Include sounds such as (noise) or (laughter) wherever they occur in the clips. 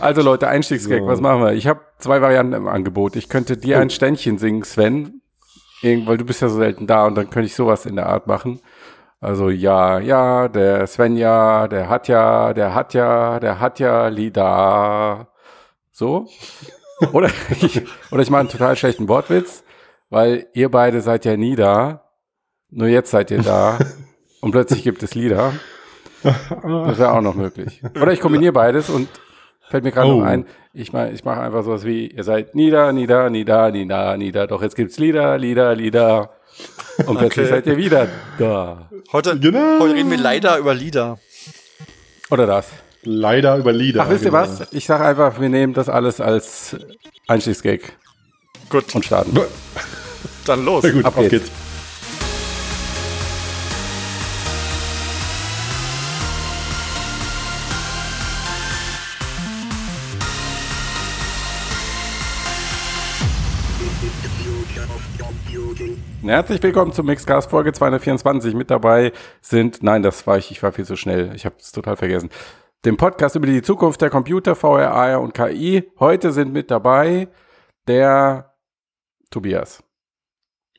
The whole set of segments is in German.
Also Leute, Einstiegsgag, So. was machen wir? Ich habe zwei Varianten im Angebot. Ich könnte dir Oh. ein Ständchen singen, Sven, weil du bist ja so selten da und dann könnte ich sowas in der Art machen. Also ja, ja, der Sven ja, der hat ja, der hat ja, der hat ja Lieder. So? Oder (laughs) ich, oder ich mache einen total schlechten Wortwitz, weil ihr beide seid ja nie da. Nur jetzt seid ihr da (laughs) und plötzlich gibt es Lieder. Das wäre auch noch möglich. Oder ich kombiniere beides und fällt mir gerade Oh. noch ein, ich mache ich mach einfach sowas wie, ihr seid nieder, nieder, nieder, nieder, nieder, doch jetzt gibt's Lieder, Lieder, Lieder. Und plötzlich Okay. seid ihr wieder da. Heute, Genau. heute reden wir leider über Lieder. Oder das. Leider über Lieder. Ach, wisst ihr genau. was? Ich sage einfach, wir nehmen das alles als Einstiegsgag Gut, und starten. dann los. Na gut, Ab auf geht's. geht's. Herzlich willkommen zum Mixcast Folge 224. Mit dabei sind, nein, das war ich, ich war viel zu schnell. Ich habe es total vergessen. Dem Podcast über die Zukunft der Computer, VR, AR und KI. Heute sind mit dabei der Tobias.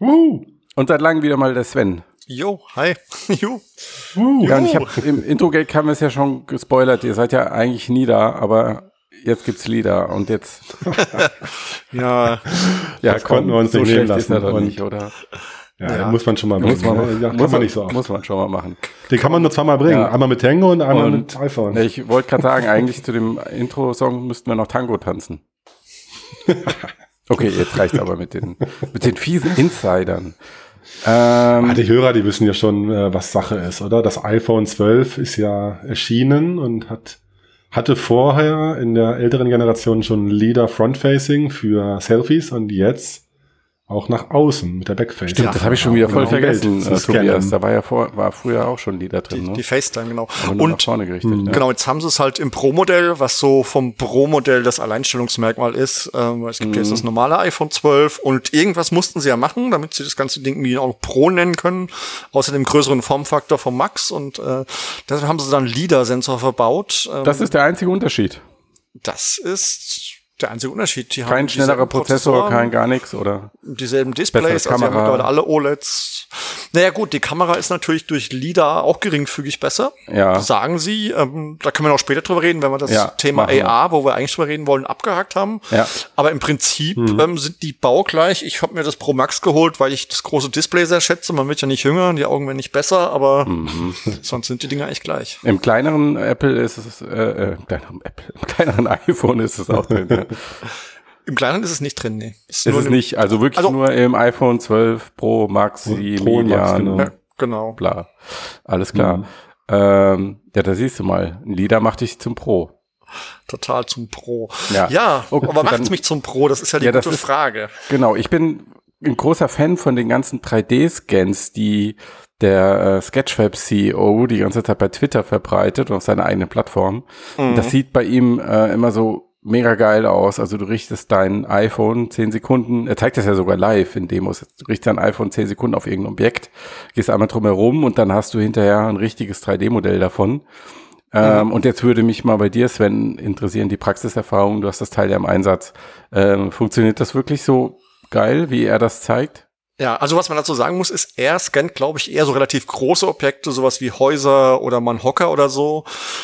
Wuhu. Und seit langem wieder mal der Sven. Jo, hi. (laughs) Jo. Wuhu. Ja, und ich habe im Intro-Gag haben wir es ja schon gespoilert. Ihr seid ja eigentlich nie da, aber jetzt gibt's Lieder und jetzt, (laughs) Ja, (laughs) ja, Das konnten wir uns so nicht nehmen schlecht ist er lassen. nicht, oder? Ja, Ja. muss man schon mal Muss bringen. man, ne? ja, kann muss, man nicht so oft. muss man schon mal machen. Den kann man nur zweimal bringen. Ja. Einmal mit Tango und einmal Und- mit iPhone. Ich wollte gerade sagen, eigentlich zu dem Intro-Song müssten wir noch Tango tanzen. (laughs) Okay, jetzt reicht's aber mit den, mit den fiesen Insidern. Ähm, Ah, die Hörer, die wissen ja schon, äh, was Sache ist, oder? Das iPhone 12 ist ja erschienen und hat, hatte vorher in der älteren Generation schon Leader Front-Facing für Selfies und jetzt auch nach außen mit der Backface. Stimmt, das habe ich schon wieder voll Genau, vergessen, zu äh. Tobias. Da war ja vor, war früher auch schon Lieder drin, die, ne? die FaceTime, genau. Aber nur nach Und vorne gerichtet. ja. Genau, jetzt haben sie es halt im Pro-Modell, was so vom Pro-Modell das Alleinstellungsmerkmal ist. Ähm, weil es gibt Mhm. jetzt das normale iPhone 12 und irgendwas mussten sie ja machen, damit sie das ganze Ding irgendwie auch Pro nennen können. Außer dem größeren Formfaktor vom Max und äh, deshalb haben sie dann LIDAR-Sensor verbaut. Ähm, Das ist der einzige Unterschied. das ist der einzige Unterschied. Die Kein schnellerer Prozessor, kein gar nichts, oder? dieselben Displays, also die haben mittlerweile alle OLEDs. Naja gut, die Kamera ist natürlich durch LIDAR auch geringfügig besser. Ja. Sagen sie. Ähm, da können wir noch später drüber reden, wenn wir das Ja, Thema. AR, wo wir eigentlich drüber reden wollen, abgehakt haben. Ja. Aber im Prinzip Mhm. ähm, sind die baugleich. Ich habe mir das Pro Max geholt, weil ich das große Display sehr schätze. Man wird ja nicht jünger, die Augen werden nicht besser, aber Mhm. (laughs) sonst sind die Dinger echt gleich. Im kleineren Apple ist es, äh, äh, im kleineren Apple, im kleineren (laughs) iPhone ist es auch drin. ja. Im Kleinen ist es nicht drin, nee. Ist es eine- nicht, also wirklich Also- nur im iPhone 12 Pro Max, 7 Pro Max, Median, genau. Ja, genau. bla. Alles klar. Mhm. Ähm, ja, da siehst du mal. Ein Lieder macht dich zum Pro. Total zum Pro. Ja. Ja, Okay, aber macht's dann- mich zum Pro? Das ist ja die Ja, das gute ist- Frage. Genau, ich bin ein großer Fan von den ganzen 3D-Scans, die der äh, Sketchfab-CEO die ganze Zeit bei Twitter verbreitet und auf seiner eigenen Plattform. Mhm. das sieht bei ihm äh, immer so mega geil aus. Also du richtest dein iPhone 10 Sekunden, er zeigt das ja sogar live in Demos, du richtest dein iPhone 10 Sekunden auf irgendein Objekt, gehst einmal drum herum und dann hast du hinterher ein richtiges 3D-Modell davon. Ähm, und jetzt würde mich mal bei dir, Sven, interessieren, die Praxiserfahrung, du hast das Teil ja im Einsatz. Ähm, funktioniert das wirklich so geil, wie er das zeigt? Ja, also was man dazu sagen muss, ist, er scannt, glaube ich, eher so relativ große Objekte, sowas wie Häuser oder mal einen Hocker oder so.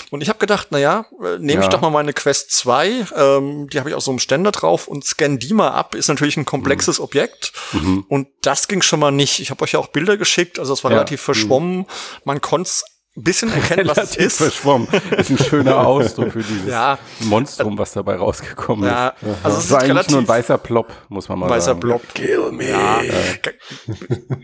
Und ich habe gedacht, na ja, äh, nehme ich Ja. doch mal meine Quest 2, ähm, die habe ich auf so einem Ständer drauf und scann die mal ab, ist natürlich ein komplexes Mhm. Objekt. Und das ging schon mal nicht. Ich habe euch ja auch Bilder geschickt, also es war Ja. relativ verschwommen. Man konnte ein bisschen (laughs) erkennen, was es ist. verschwommen. Ist ein schöner (laughs) Ausdruck für dieses Ja. Monstrum, was dabei rausgekommen Ja, ist. also das es ist eigentlich relativ nur ein weißer Plop, muss man mal weißer sagen. Blob. Kill me. Ja,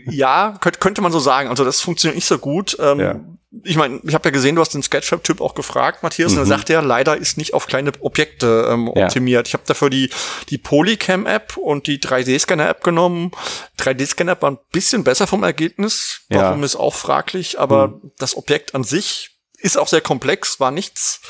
ja könnte, könnte man so sagen. Also das funktioniert nicht so gut. Ähm, Ja. Ich meine, ich habe ja gesehen, du hast den Sketchup-Typ auch gefragt, Matthias, und er Mhm. sagt ja, leider ist nicht auf kleine Objekte ähm, Ja. optimiert. Ich habe dafür die, die Polycam-App und die 3D-Scanner-App genommen. 3D-Scanner war ein bisschen besser vom Ergebnis. Ja. Mhm. Warum ist auch fraglich, aber das Objekt an sich ist auch sehr komplex, war nichts.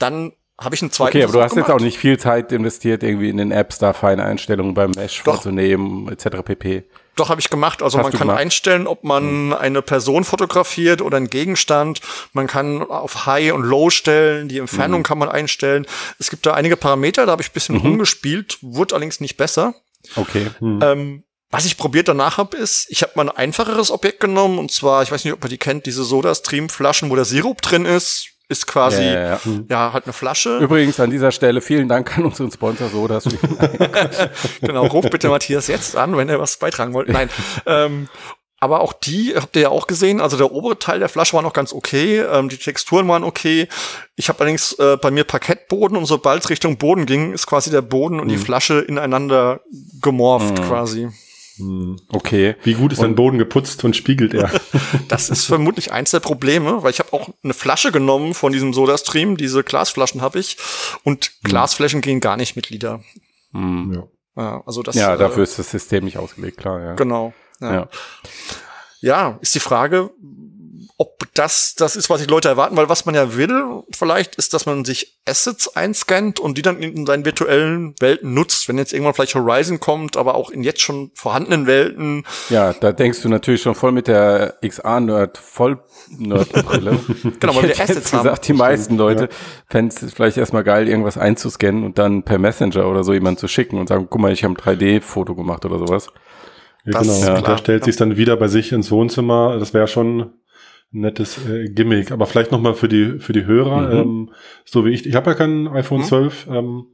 Dann habe ich einen zweiten Okay, aber du Versuch hast jetzt gemacht. auch nicht viel Zeit investiert, irgendwie in den Apps da feine Einstellungen beim Mesh Doch. vorzunehmen, etc. pp. Doch, habe ich gemacht. Also Hast man kann gemacht? einstellen, ob man eine Person fotografiert oder einen Gegenstand. Man kann auf High und Low stellen. Die Entfernung kann man einstellen. Es gibt da einige Parameter, da habe ich ein bisschen rumgespielt, wurde allerdings nicht besser. Okay. Ähm, was ich probiert danach habe, ist, ich habe mal ein einfacheres Objekt genommen und zwar, ich weiß nicht, ob ihr die kennt, diese Soda-Stream-Flaschen, wo der Sirup drin ist, ist quasi Ja, ja, ja, ja. halt eine Flasche. Übrigens an dieser Stelle vielen Dank an unseren Sponsor Sodas. (laughs) genau, ruf bitte Matthias jetzt an, wenn er was beitragen wollt. Nein. ähm, aber auch die habt ihr ja auch gesehen. Also der obere Teil der Flasche war noch ganz okay. Ähm, die Texturen waren okay. Ich habe allerdings äh, bei mir Parkettboden und sobald es Richtung Boden ging, ist quasi der Boden und die Flasche ineinander gemorpht quasi. Okay. Wie gut ist dein Boden geputzt und spiegelt er? (laughs) Das ist vermutlich eins der Probleme, weil ich habe auch eine Flasche genommen von diesem Soda-Stream. Diese Glasflaschen habe ich. Und Glasflaschen gehen gar nicht mit Lieder. ja. Ja, also das, Ja, äh, dafür ist das System nicht ausgelegt, klar, ja. Genau. Ja. Ja. ja, ist die Frage, ob das das ist, was die Leute erwarten, weil was man ja will, vielleicht, ist, dass man sich Assets einscannt und die dann in seinen virtuellen Welten nutzt. Wenn jetzt irgendwann vielleicht Horizon kommt, aber auch in jetzt schon vorhandenen Welten. Ja, da denkst du natürlich schon voll mit der XA-Nerd, voll Nerd-Brille. (laughs) Genau, weil ich wir Assets haben. gesagt, die meisten Leute fänden es vielleicht erstmal geil, irgendwas einzuscannen und dann per Messenger oder so jemand zu schicken und sagen, guck mal, ich habe ein 3D-Foto gemacht oder sowas. Ja, genau. klar. Da stellt sich dann wieder bei sich ins Wohnzimmer. Das wäre schon nettes äh, Gimmick. Aber vielleicht noch mal für die für die Hörer, Mhm. ähm, so wie ich. Ich habe ja kein iPhone Mhm. 12, ähm,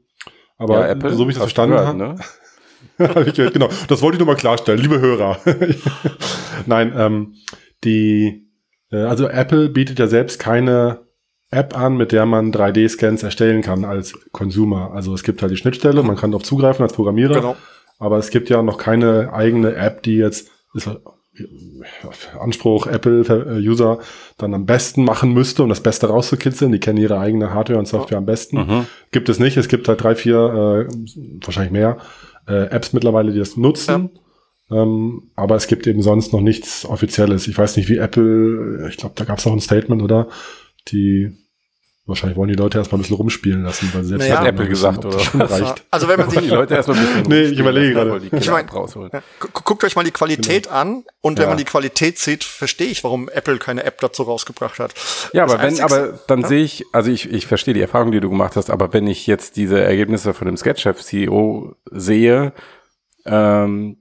aber so wie ich das verstanden habe, ne? (laughs) Genau. Das wollte ich nur mal klarstellen, liebe Hörer. (laughs) Nein, ähm, die, äh, also Apple bietet ja selbst keine App an, mit der man 3D-Scans erstellen kann als Consumer. Also es gibt halt die Schnittstelle, man kann darauf zugreifen als Programmierer, Genau. aber es gibt ja noch keine eigene App, die jetzt ist, Anspruch Apple-User dann am besten machen müsste, um das Beste rauszukitzeln. Die kennen ihre eigene Hardware und Software am besten. Mhm. Gibt es nicht. Es gibt halt drei, vier, äh, wahrscheinlich mehr äh, Apps mittlerweile, die das nutzen. Ähm, aber es gibt eben sonst noch nichts Offizielles. Ich weiß nicht, wie Apple, ich glaube, da gab es auch ein Statement, oder? Die wahrscheinlich wollen die Leute erstmal ein bisschen rumspielen lassen, weil sie selbst Naja. Hat Apple gesagt, oder? (laughs) reicht. Also wenn man (laughs) Die sich Leute erstmal ein bisschen Nee, ich rumspielen überlege gerade. die Ich mein-. Ja. Guckt euch mal die Qualität an und wenn Ja. man die Qualität sieht, verstehe ich, warum Apple keine App dazu rausgebracht hat. Ja, Das aber wenn, aber dann sehe ich, also ich, ich verstehe die Erfahrung, die du gemacht hast, aber wenn ich jetzt diese Ergebnisse von dem Sketchchef-CEO sehe, ähm,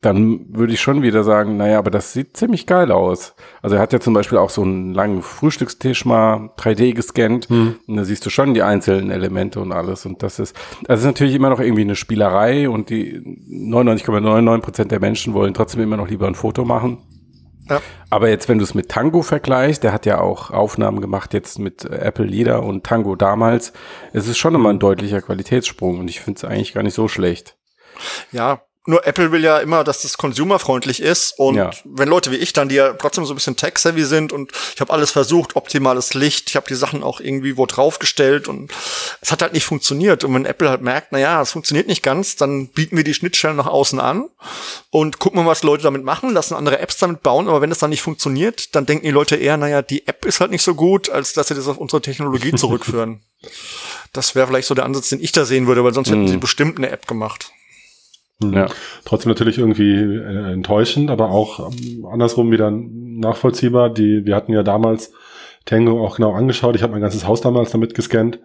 dann würde ich schon wieder sagen, naja, aber das sieht ziemlich geil aus. Also er hat ja zum Beispiel auch so einen langen Frühstückstisch mal 3D gescannt und da siehst du schon die einzelnen Elemente und alles und das ist, das ist natürlich immer noch irgendwie eine Spielerei und die 99,99 Prozent der Menschen wollen trotzdem immer noch lieber ein Foto machen. Ja. Aber jetzt, wenn du es mit Tango vergleichst, der hat ja auch Aufnahmen gemacht jetzt mit äh, Apple Lieder und Tango damals, es ist schon immer ein deutlicher Qualitätssprung und ich finde es eigentlich gar nicht so schlecht. Ja, nur Apple will ja immer, dass das consumerfreundlich ist und Ja. wenn Leute wie ich dann, die ja trotzdem so ein bisschen tech-savvy sind und ich habe alles versucht, optimales Licht, ich habe die Sachen auch irgendwie wo draufgestellt und es hat halt nicht funktioniert und wenn Apple halt merkt, na ja, es funktioniert nicht ganz, dann bieten wir die Schnittstellen nach außen an und gucken mal, was Leute damit machen, lassen andere Apps damit bauen, aber wenn es dann nicht funktioniert, dann denken die Leute eher, naja, die App ist halt nicht so gut, als dass sie das auf unsere Technologie (laughs) zurückführen. Das wäre vielleicht so der Ansatz, den ich da sehen würde, weil sonst hätten sie bestimmt eine App gemacht. Ja. Trotzdem natürlich irgendwie äh, enttäuschend, aber auch ähm, andersrum wieder nachvollziehbar. Die, wir hatten ja damals Tango auch genau angeschaut. Ich habe mein ganzes Haus damals damit gescannt.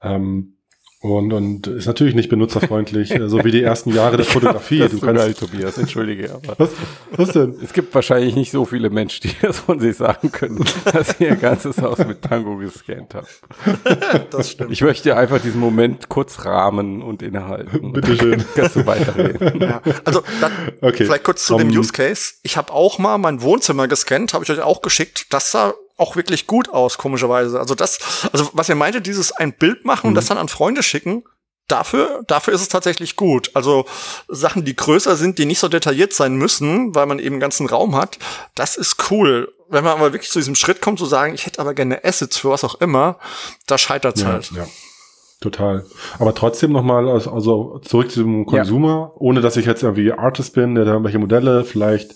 Ähm, und, und ist natürlich nicht benutzerfreundlich, äh, so wie die ersten Jahre der (laughs) Fotografie. Das Du ist so geil, kannst, Tobias, entschuldige, aber was, was denn? (laughs) es gibt wahrscheinlich nicht so viele Menschen, die das von sich sagen können, dass sie ihr ganzes Haus mit Tango gescannt haben. (laughs) Das stimmt. Ich möchte einfach diesen Moment kurz rahmen und innehalten. Bitteschön. Kannst du weiterreden. Ja, also dann Okay. vielleicht kurz zu dem Um, Use Case. Ich habe auch mal mein Wohnzimmer gescannt, habe ich euch auch geschickt. Das sah auch wirklich gut aus, komischerweise. Also das, also was ihr meinte, dieses ein Bild machen und das dann an Freunde schicken, dafür, dafür ist es tatsächlich gut. Also Sachen, die größer sind, die nicht so detailliert sein müssen, weil man eben einen ganzen Raum hat, das ist cool. Wenn man aber wirklich zu diesem Schritt kommt, zu sagen, ich hätte aber gerne Assets für was auch immer, da scheitert's Ja, halt. ja. Total. Aber trotzdem nochmal, also, also zurück zum Consumer, ohne dass ich jetzt irgendwie Artist bin, der da irgendwelche Modelle vielleicht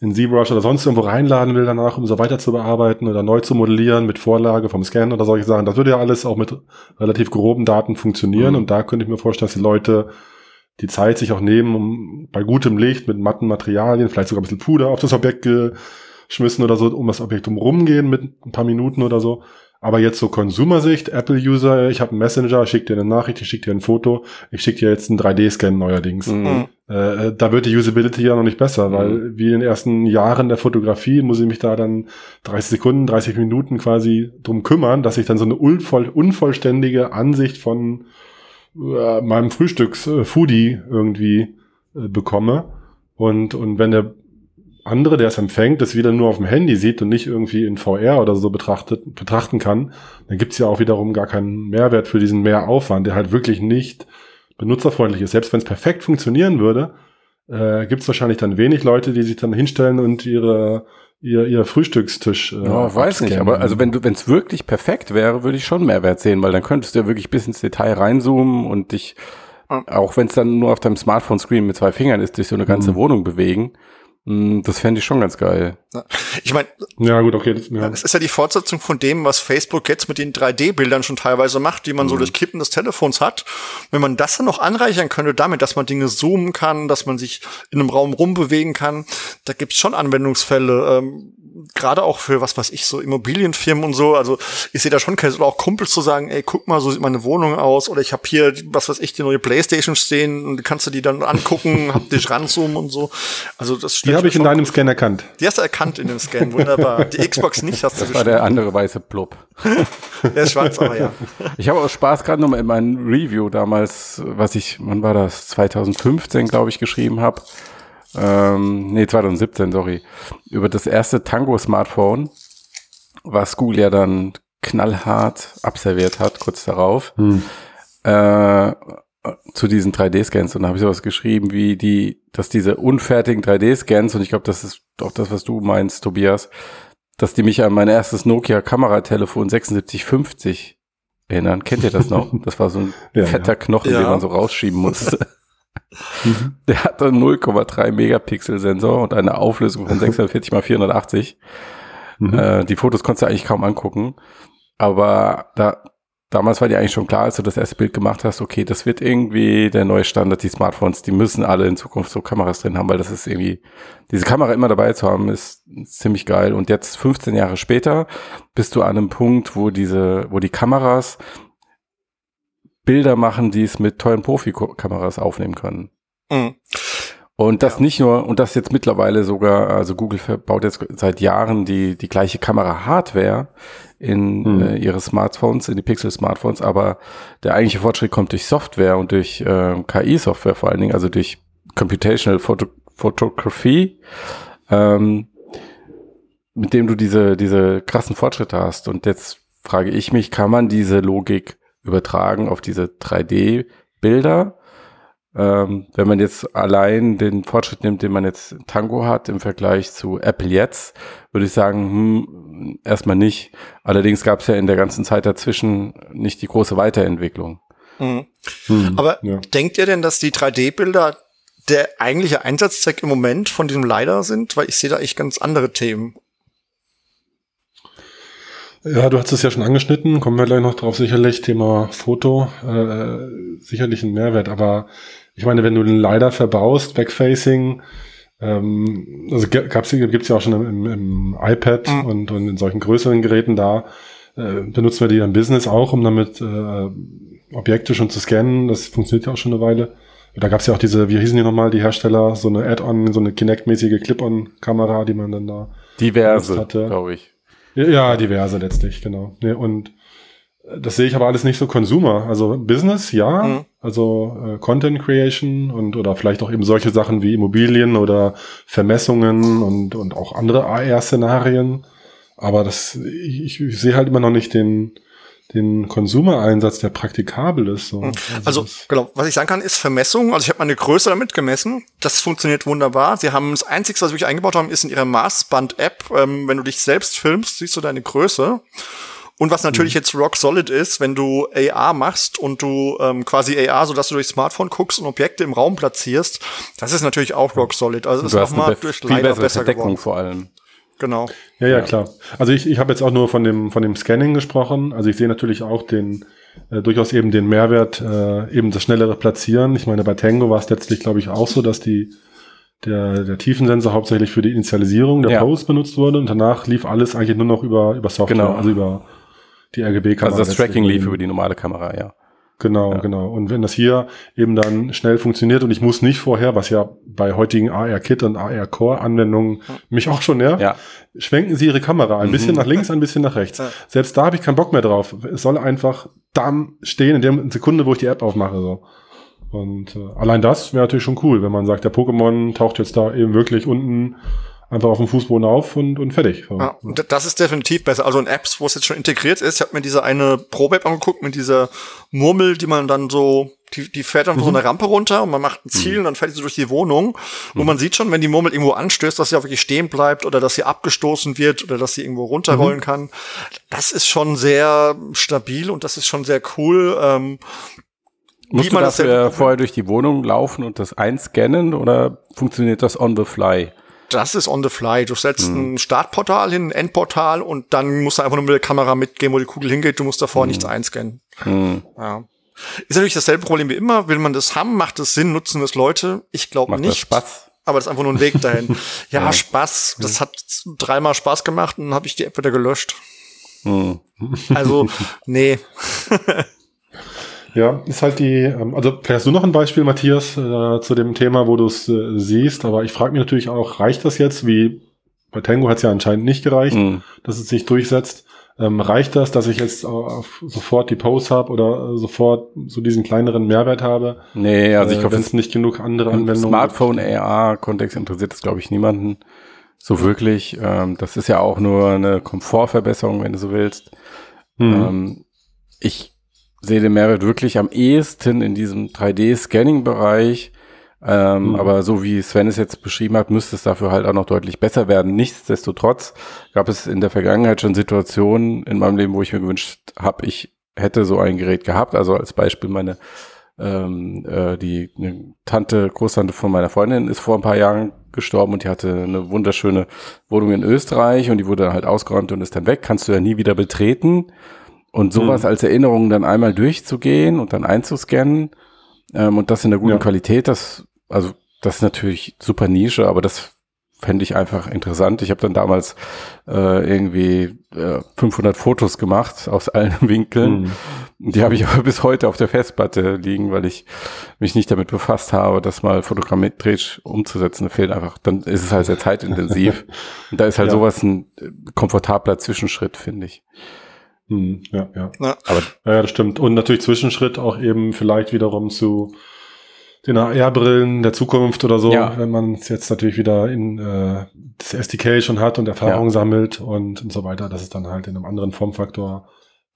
in ZBrush oder sonst irgendwo reinladen will danach, um so weiter zu bearbeiten oder neu zu modellieren mit Vorlage vom Scan oder solche Sachen. Das würde ja alles auch mit relativ groben Daten funktionieren. Mhm. Und da könnte ich mir vorstellen, dass die Leute die Zeit sich auch nehmen, um bei gutem Licht mit matten Materialien, vielleicht sogar ein bisschen Puder auf das Objekt geschmissen oder so, um das Objekt umrumgehen mit ein paar Minuten oder so. Aber jetzt so Konsumersicht, Apple-User, ich habe einen Messenger, ich schicke dir eine Nachricht, ich schicke dir ein Foto, ich schicke dir jetzt einen 3D-Scan neuerdings. Mhm. Äh, da wird die Usability ja noch nicht besser, mhm. weil wie in den ersten Jahren der Fotografie muss ich mich da dann 30 Sekunden, 30 Minuten quasi drum kümmern, dass ich dann so eine unvoll, unvollständige Ansicht von äh, meinem Frühstücks-Foodie äh, irgendwie äh, bekomme. Und, und wenn der andere, der es empfängt, das wieder nur auf dem Handy sieht und nicht irgendwie in VR oder so betrachtet, betrachten kann, dann gibt's ja auch wiederum gar keinen Mehrwert für diesen Mehraufwand, der halt wirklich nicht benutzerfreundlich ist. Selbst wenn es perfekt funktionieren würde, äh, gibt's wahrscheinlich dann wenig Leute, die sich dann hinstellen und ihre ihr, ihr Frühstückstisch. Äh, ja, weiß nicht, aber also wenn du, wenn es wirklich perfekt wäre, würde ich schon Mehrwert sehen, weil dann könntest du ja wirklich bis ins Detail reinzoomen und dich, auch wenn es dann nur auf deinem Smartphone-Screen mit zwei Fingern ist, durch so eine ganze mhm. Wohnung bewegen. Hm, das fände ich schon ganz geil. Ich meine, ja gut, okay. Das, ja. das ist ja die Fortsetzung von dem, was Facebook jetzt mit den 3D-Bildern schon teilweise macht, die man mhm. so durch Kippen des Telefons hat. Wenn man das dann noch anreichern könnte damit, dass man Dinge zoomen kann, dass man sich in einem Raum rumbewegen kann, da gibt's schon Anwendungsfälle. Ähm, gerade auch für was weiß ich, so Immobilienfirmen und so. Also ich sehe da schon oder auch Kumpels zu sagen, ey, guck mal, so sieht meine Wohnung aus. Oder ich habe hier, was weiß ich, die neue Playstation stehen und kannst du die dann angucken, (laughs) hab dich ranzoomen und so. Also das Die habe ich in deinem Scan erkannt. Die hast du erkannt in dem Scan, wunderbar. Die Xbox nicht hast du Das war der andere weiße Blub. (laughs) der ist schwarz, aber ja. (laughs) Ich habe auch Spaß gerade nochmal in meinem Review damals, was ich, wann war das, 2015, glaube ich, geschrieben habe ähm, nee, 2017, sorry, über das erste Tango-Smartphone, was Google ja dann knallhart abserviert hat, kurz darauf, hm. äh, zu diesen 3D-Scans. Und da habe ich sowas geschrieben, wie die, dass diese unfertigen 3D-Scans, und ich glaube, das ist auch das, was du meinst, Tobias, dass die mich an mein erstes Nokia-Kameratelefon 7650 erinnern. Kennt ihr das noch? (laughs) Das war so ein ja, fetter. Knochen, ja. den man so rausschieben musste. (laughs) Mhm. (laughs) Der hatte 0,3 Megapixel Sensor und eine Auflösung von 640 mal 480. Mhm. Äh, die Fotos konntest du eigentlich kaum angucken. Aber da, damals war dir eigentlich schon klar, als du das erste Bild gemacht hast, okay, das wird irgendwie der neue Standard, die Smartphones, die müssen alle in Zukunft so Kameras drin haben, weil das ist irgendwie, diese Kamera immer dabei zu haben, ist ziemlich geil. Und jetzt 15 Jahre später bist du an einem Punkt, wo diese, wo die Kameras Bilder machen, die es mit tollen Profikameras aufnehmen können. Mhm. Und das ja. nicht nur, und das jetzt mittlerweile sogar, also Google baut jetzt seit Jahren die, die gleiche Kamera-Hardware in mhm. äh, ihre Smartphones, in die Pixel-Smartphones, aber der eigentliche Fortschritt kommt durch Software und durch äh, KI-Software vor allen Dingen, also durch Computational Photo Photography, ähm, mit dem du diese, diese krassen Fortschritte hast. Und jetzt frage ich mich, kann man diese Logik übertragen auf diese 3D-Bilder. Ähm, wenn man jetzt allein den Fortschritt nimmt, den man jetzt Tango hat im Vergleich zu Apple jetzt, würde ich sagen, hm, erstmal nicht. Allerdings gab es ja in der ganzen Zeit dazwischen nicht die große Weiterentwicklung. Mhm. Hm, Aber ja. denkt ihr denn, dass die 3D-Bilder der eigentliche Einsatzzweck im Moment von diesem LiDAR sind? Weil ich sehe da echt ganz andere Themen. Ja, du hast es ja schon angeschnitten, kommen wir gleich noch drauf, sicherlich, Thema Foto, äh, sicherlich ein Mehrwert, aber ich meine, wenn du den LiDAR verbaust, Backfacing, ähm, also gab's, gibt's ja auch schon im, im iPad mhm. und, und in solchen größeren Geräten da, äh, benutzen wir die im Business auch, um damit äh, Objekte schon zu scannen, das funktioniert ja auch schon eine Weile. Da gab's ja auch diese, wie hießen die nochmal, die Hersteller, so eine Add-on, so eine Kinect-mäßige Clip-on-Kamera, die man dann da Diverse, glaube ich. Ja, diverse letztlich, genau. Und das sehe ich aber alles nicht so Consumer. Also Business, ja. Mhm. Also äh, Content Creation und oder vielleicht auch eben solche Sachen wie Immobilien oder Vermessungen und, und auch andere AR-Szenarien. Aber das, ich, ich sehe halt immer noch nicht den, den Konsumereinsatz, der praktikabel ist. So. Mhm. Also, also genau, was ich sagen kann, ist Vermessung. Also ich habe meine Größe damit gemessen. Das funktioniert wunderbar. Sie haben das Einzige, was sie wirklich eingebaut haben, ist in ihrer Maßband-App. Ähm, wenn du dich selbst filmst, siehst du deine Größe. Und was natürlich mhm. jetzt rock solid ist, wenn du AR machst und du ähm, quasi AR, so dass du durchs Smartphone guckst und Objekte im Raum platzierst, das ist natürlich auch rock solid. Also ist nochmal durch leider besser Deckung geworden. vor allem. Genau. Ja, ja, klar. Also ich, ich habe jetzt auch nur von dem, von dem Scanning gesprochen. Also ich sehe natürlich auch den, äh, durchaus eben den Mehrwert, äh, eben das schnellere Platzieren. Ich meine, bei Tango war es letztlich, glaube ich, auch so, dass die, der, der Tiefensensor hauptsächlich für die Initialisierung der ja. Pose benutzt wurde und danach lief alles eigentlich nur noch über, über Software, genau. also über die RGB-Kamera. Also das Tracking lief über die normale Kamera, ja. Genau, ja. genau. Und wenn das hier eben dann schnell funktioniert und ich muss nicht vorher, was ja bei heutigen AR-Kit und AR-Core-Anwendungen mich auch schon nervt, ja. schwenken Sie Ihre Kamera ein mhm. bisschen nach links, ein bisschen nach rechts. Ja. Selbst da habe ich keinen Bock mehr drauf. Es soll einfach dann stehen in der Sekunde, wo ich die App aufmache. So. Und äh, allein das wäre natürlich schon cool, wenn man sagt, der Pokémon taucht jetzt da eben wirklich unten einfach auf dem Fußboden auf und, und fertig. So. Ja, das ist definitiv besser. Also in Apps, wo es jetzt schon integriert ist, ich habe mir diese eine Probe-App angeguckt mit dieser Murmel, die man dann so, die, die fährt dann mhm. so eine Rampe runter und man macht ein Ziel mhm. und dann fährt sie durch die Wohnung. Mhm. Und man sieht schon, wenn die Murmel irgendwo anstößt, dass sie auch wirklich stehen bleibt oder dass sie abgestoßen wird oder dass sie irgendwo runterrollen mhm. kann. Das ist schon sehr stabil und das ist schon sehr cool. Ähm, Musst du dafür vorher durch die Wohnung laufen und das einscannen oder funktioniert das on the fly? Das ist on the fly. Du setzt mhm. ein Startportal hin, ein Endportal und dann musst du einfach nur mit der Kamera mitgehen, wo die Kugel hingeht. Du musst davor mhm. nichts einscannen. Mhm. Ja. Ist natürlich dasselbe Problem wie immer. Will man das haben, macht es Sinn, nutzen es Leute? Ich glaube nicht. Das Spaß. Aber das ist einfach nur ein Weg dahin. (laughs) ja, ja, Spaß. Das hat dreimal Spaß gemacht und dann habe ich die App wieder gelöscht. Mhm. Also, (laughs) nee. Ja, ist halt die, ähm, also hast du noch ein Beispiel, Matthias, äh, zu dem Thema, wo du es äh, siehst, aber ich frage mich natürlich auch, reicht das jetzt, wie bei Tango hat es ja anscheinend nicht gereicht, mhm. dass es sich durchsetzt. Ähm, reicht das, dass ich jetzt auf sofort die Post habe oder äh, sofort so diesen kleineren Mehrwert habe? Nee, also ich glaube, wenn es nicht genug andere Anwendungen Smartphone AR-Kontext interessiert das, glaube ich, niemanden so wirklich. Ähm, das ist ja auch nur eine Komfortverbesserung, wenn du so willst. Mhm. Ähm, ich sehe den Mehrwert wirklich am ehesten in diesem 3D-Scanning-Bereich. Ähm, mhm. Aber so wie Sven es jetzt beschrieben hat, müsste es dafür halt auch noch deutlich besser werden. Nichtsdestotrotz gab es in der Vergangenheit schon Situationen in meinem Leben, wo ich mir gewünscht habe, ich hätte so ein Gerät gehabt. Also als Beispiel meine ähm, äh, die eine Tante, Großtante von meiner Freundin ist vor ein paar Jahren gestorben und die hatte eine wunderschöne Wohnung in Österreich und die wurde dann halt ausgeräumt und ist dann weg. Kannst du ja nie wieder betreten. Und sowas mhm. als Erinnerung dann einmal durchzugehen und dann einzuscannen ähm, und das in der guten ja. Qualität, das, also das ist natürlich super Nische, aber das fände ich einfach interessant. Ich habe dann damals äh, irgendwie äh, 500 Fotos gemacht aus allen (laughs) Winkeln. Mhm. Die habe ich aber bis heute auf der Festplatte liegen, weil ich mich nicht damit befasst habe, das mal fotogrammetrisch umzusetzen. Da fehlt einfach, dann ist es halt sehr zeitintensiv. (laughs) Und da ist halt ja. sowas ein komfortabler Zwischenschritt, finde ich. Hm, ja, ja. ja. Aber, ja, das stimmt. Und natürlich Zwischenschritt auch eben vielleicht wiederum zu den AR-Brillen der Zukunft oder so, ja. wenn man es jetzt natürlich wieder in äh, das SDK schon hat und Erfahrung ja. sammelt und, und so weiter, dass es dann halt in einem anderen Formfaktor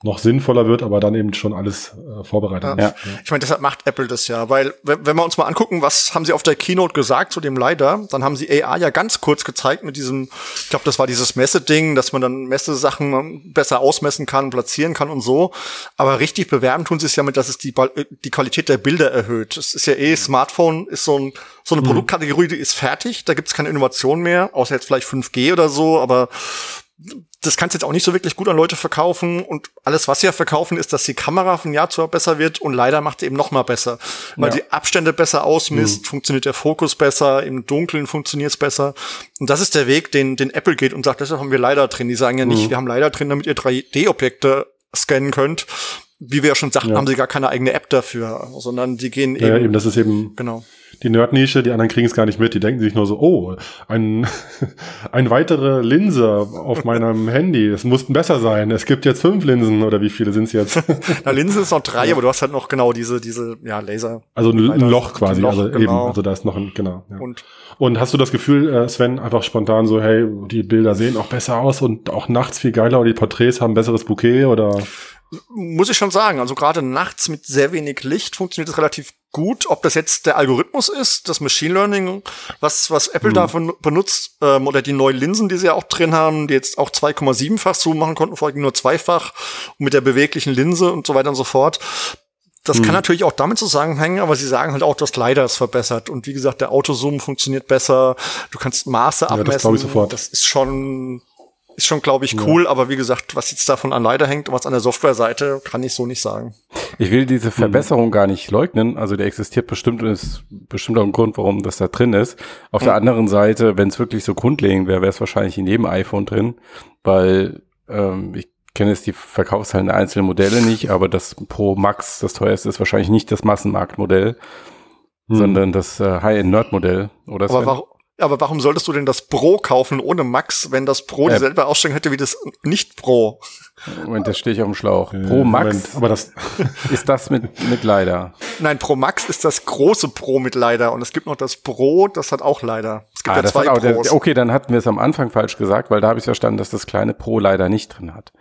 noch sinnvoller wird, aber dann eben schon alles äh, vorbereitet ja. ist. Ja. Ich meine, deshalb macht Apple das ja, weil wenn, wenn wir uns mal angucken, was haben sie auf der Keynote gesagt zu dem LiDAR, dann haben sie AR ja ganz kurz gezeigt mit diesem, ich glaube, das war dieses Messeding, dass man dann Messesachen besser ausmessen kann, platzieren kann und so. Aber richtig bewerben tun sie es ja mit, dass es die, die Qualität der Bilder erhöht. Es ist ja eh, Smartphone ist so, ein, so eine mhm. Produktkategorie, die ist fertig, da gibt es keine Innovation mehr, außer jetzt vielleicht 5G oder so, aber das kannst du jetzt auch nicht so wirklich gut an Leute verkaufen und alles, was sie ja verkaufen, ist, dass die Kamera von Jahr zu Jahr besser wird und leider macht sie eben noch mal besser, weil ja. die Abstände besser ausmisst, mhm. funktioniert der Fokus besser, im Dunkeln funktioniert es besser und das ist der Weg, den, den Apple geht und sagt, deshalb haben wir leider drin. Die sagen ja nicht, mhm. wir haben leider drin, damit ihr 3D-Objekte scannen könnt. Wie wir ja schon sagten, ja. haben sie gar keine eigene App dafür, sondern die gehen eben. Ja, eben, das ist eben. Genau die Nerd-Nische, die anderen kriegen es gar nicht mit. Die denken sich nur so, oh, ein, (laughs) ein weitere Linse auf meinem (laughs) Handy. Es mussten besser sein. Es gibt jetzt fünf Linsen oder wie viele sind es jetzt? (laughs) Na, Linsen ist noch drei, aber du hast halt noch genau diese, diese, ja, Laser. Also ein, ein Loch quasi. Loch, also genau. eben, also da ist noch ein, genau. Ja. Und, und hast du das Gefühl, äh, Sven, einfach spontan so, hey, die Bilder sehen auch besser aus und auch nachts viel geiler oder die Porträts haben besseres Bouquet oder? Muss ich schon sagen. Also gerade nachts mit sehr wenig Licht funktioniert es relativ gut. Ob das jetzt der Algorithmus ist, das Machine Learning, was, was Apple mhm. davon benutzt, ähm, oder die neuen Linsen, die sie ja auch drin haben, die jetzt auch 2,7-fach Zoom machen konnten, vorher nur zweifach mit der beweglichen Linse und so weiter und so fort. Das mhm. kann natürlich auch damit zusammenhängen, aber sie sagen halt auch, dass LiDAR ist verbessert. Und wie gesagt, der Autozoom funktioniert besser. Du kannst Maße abmessen. Ja, das, ich sofort. das ist schon ist schon, glaube ich, cool, ja. aber wie gesagt, was jetzt davon an leider hängt und was an der Softwareseite, kann ich so nicht sagen. Ich will diese Verbesserung mhm. gar nicht leugnen. Also der existiert bestimmt und ist bestimmt auch ein Grund, warum das da drin ist. Auf mhm. der anderen Seite, wenn es wirklich so grundlegend wäre, wäre es wahrscheinlich in jedem iPhone drin, weil ähm, ich kenne jetzt die Verkaufszahlen der einzelnen Modelle nicht, aber das Pro Max, das teuerste, ist wahrscheinlich nicht das Massenmarktmodell, mhm. sondern das äh, High-End-Nerd-Modell. Oder aber warum, aber warum solltest du denn das Pro kaufen ohne Max, wenn das Pro äh, dieselbe Ausstellung hätte wie das Nicht-Pro? Moment, das stehe ich auf dem Schlauch. Pro Max Moment, aber das (laughs) ist das mit, mit Leider. Nein, Pro Max ist das große Pro mit Leider und es gibt noch das Pro, das hat auch Leider. Es gibt ah, ja zwei auch, Pros. okay, dann hatten wir es am Anfang falsch gesagt, weil da habe ich verstanden, dass das kleine Pro leider nicht drin hat.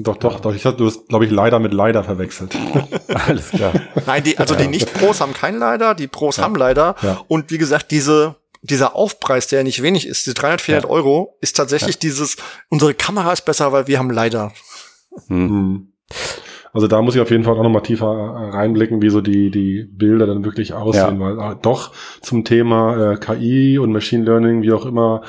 Doch, doch, doch. Ich hatte, du hast, glaube ich, leider mit leider verwechselt. (laughs) Alles klar. Nein, die, also die Nicht-Pros haben kein leider, die Pros ja. haben leider. Ja. Und wie gesagt, diese dieser Aufpreis, der ja nicht wenig ist, die 300, 400 ja. Euro, ist tatsächlich ja. dieses, unsere Kamera ist besser, weil wir haben leider. Mhm. Also da muss ich auf jeden Fall auch nochmal tiefer äh, reinblicken, wie so die, die Bilder dann wirklich aussehen, ja. weil äh, doch zum Thema äh, KI und Machine Learning, wie auch immer,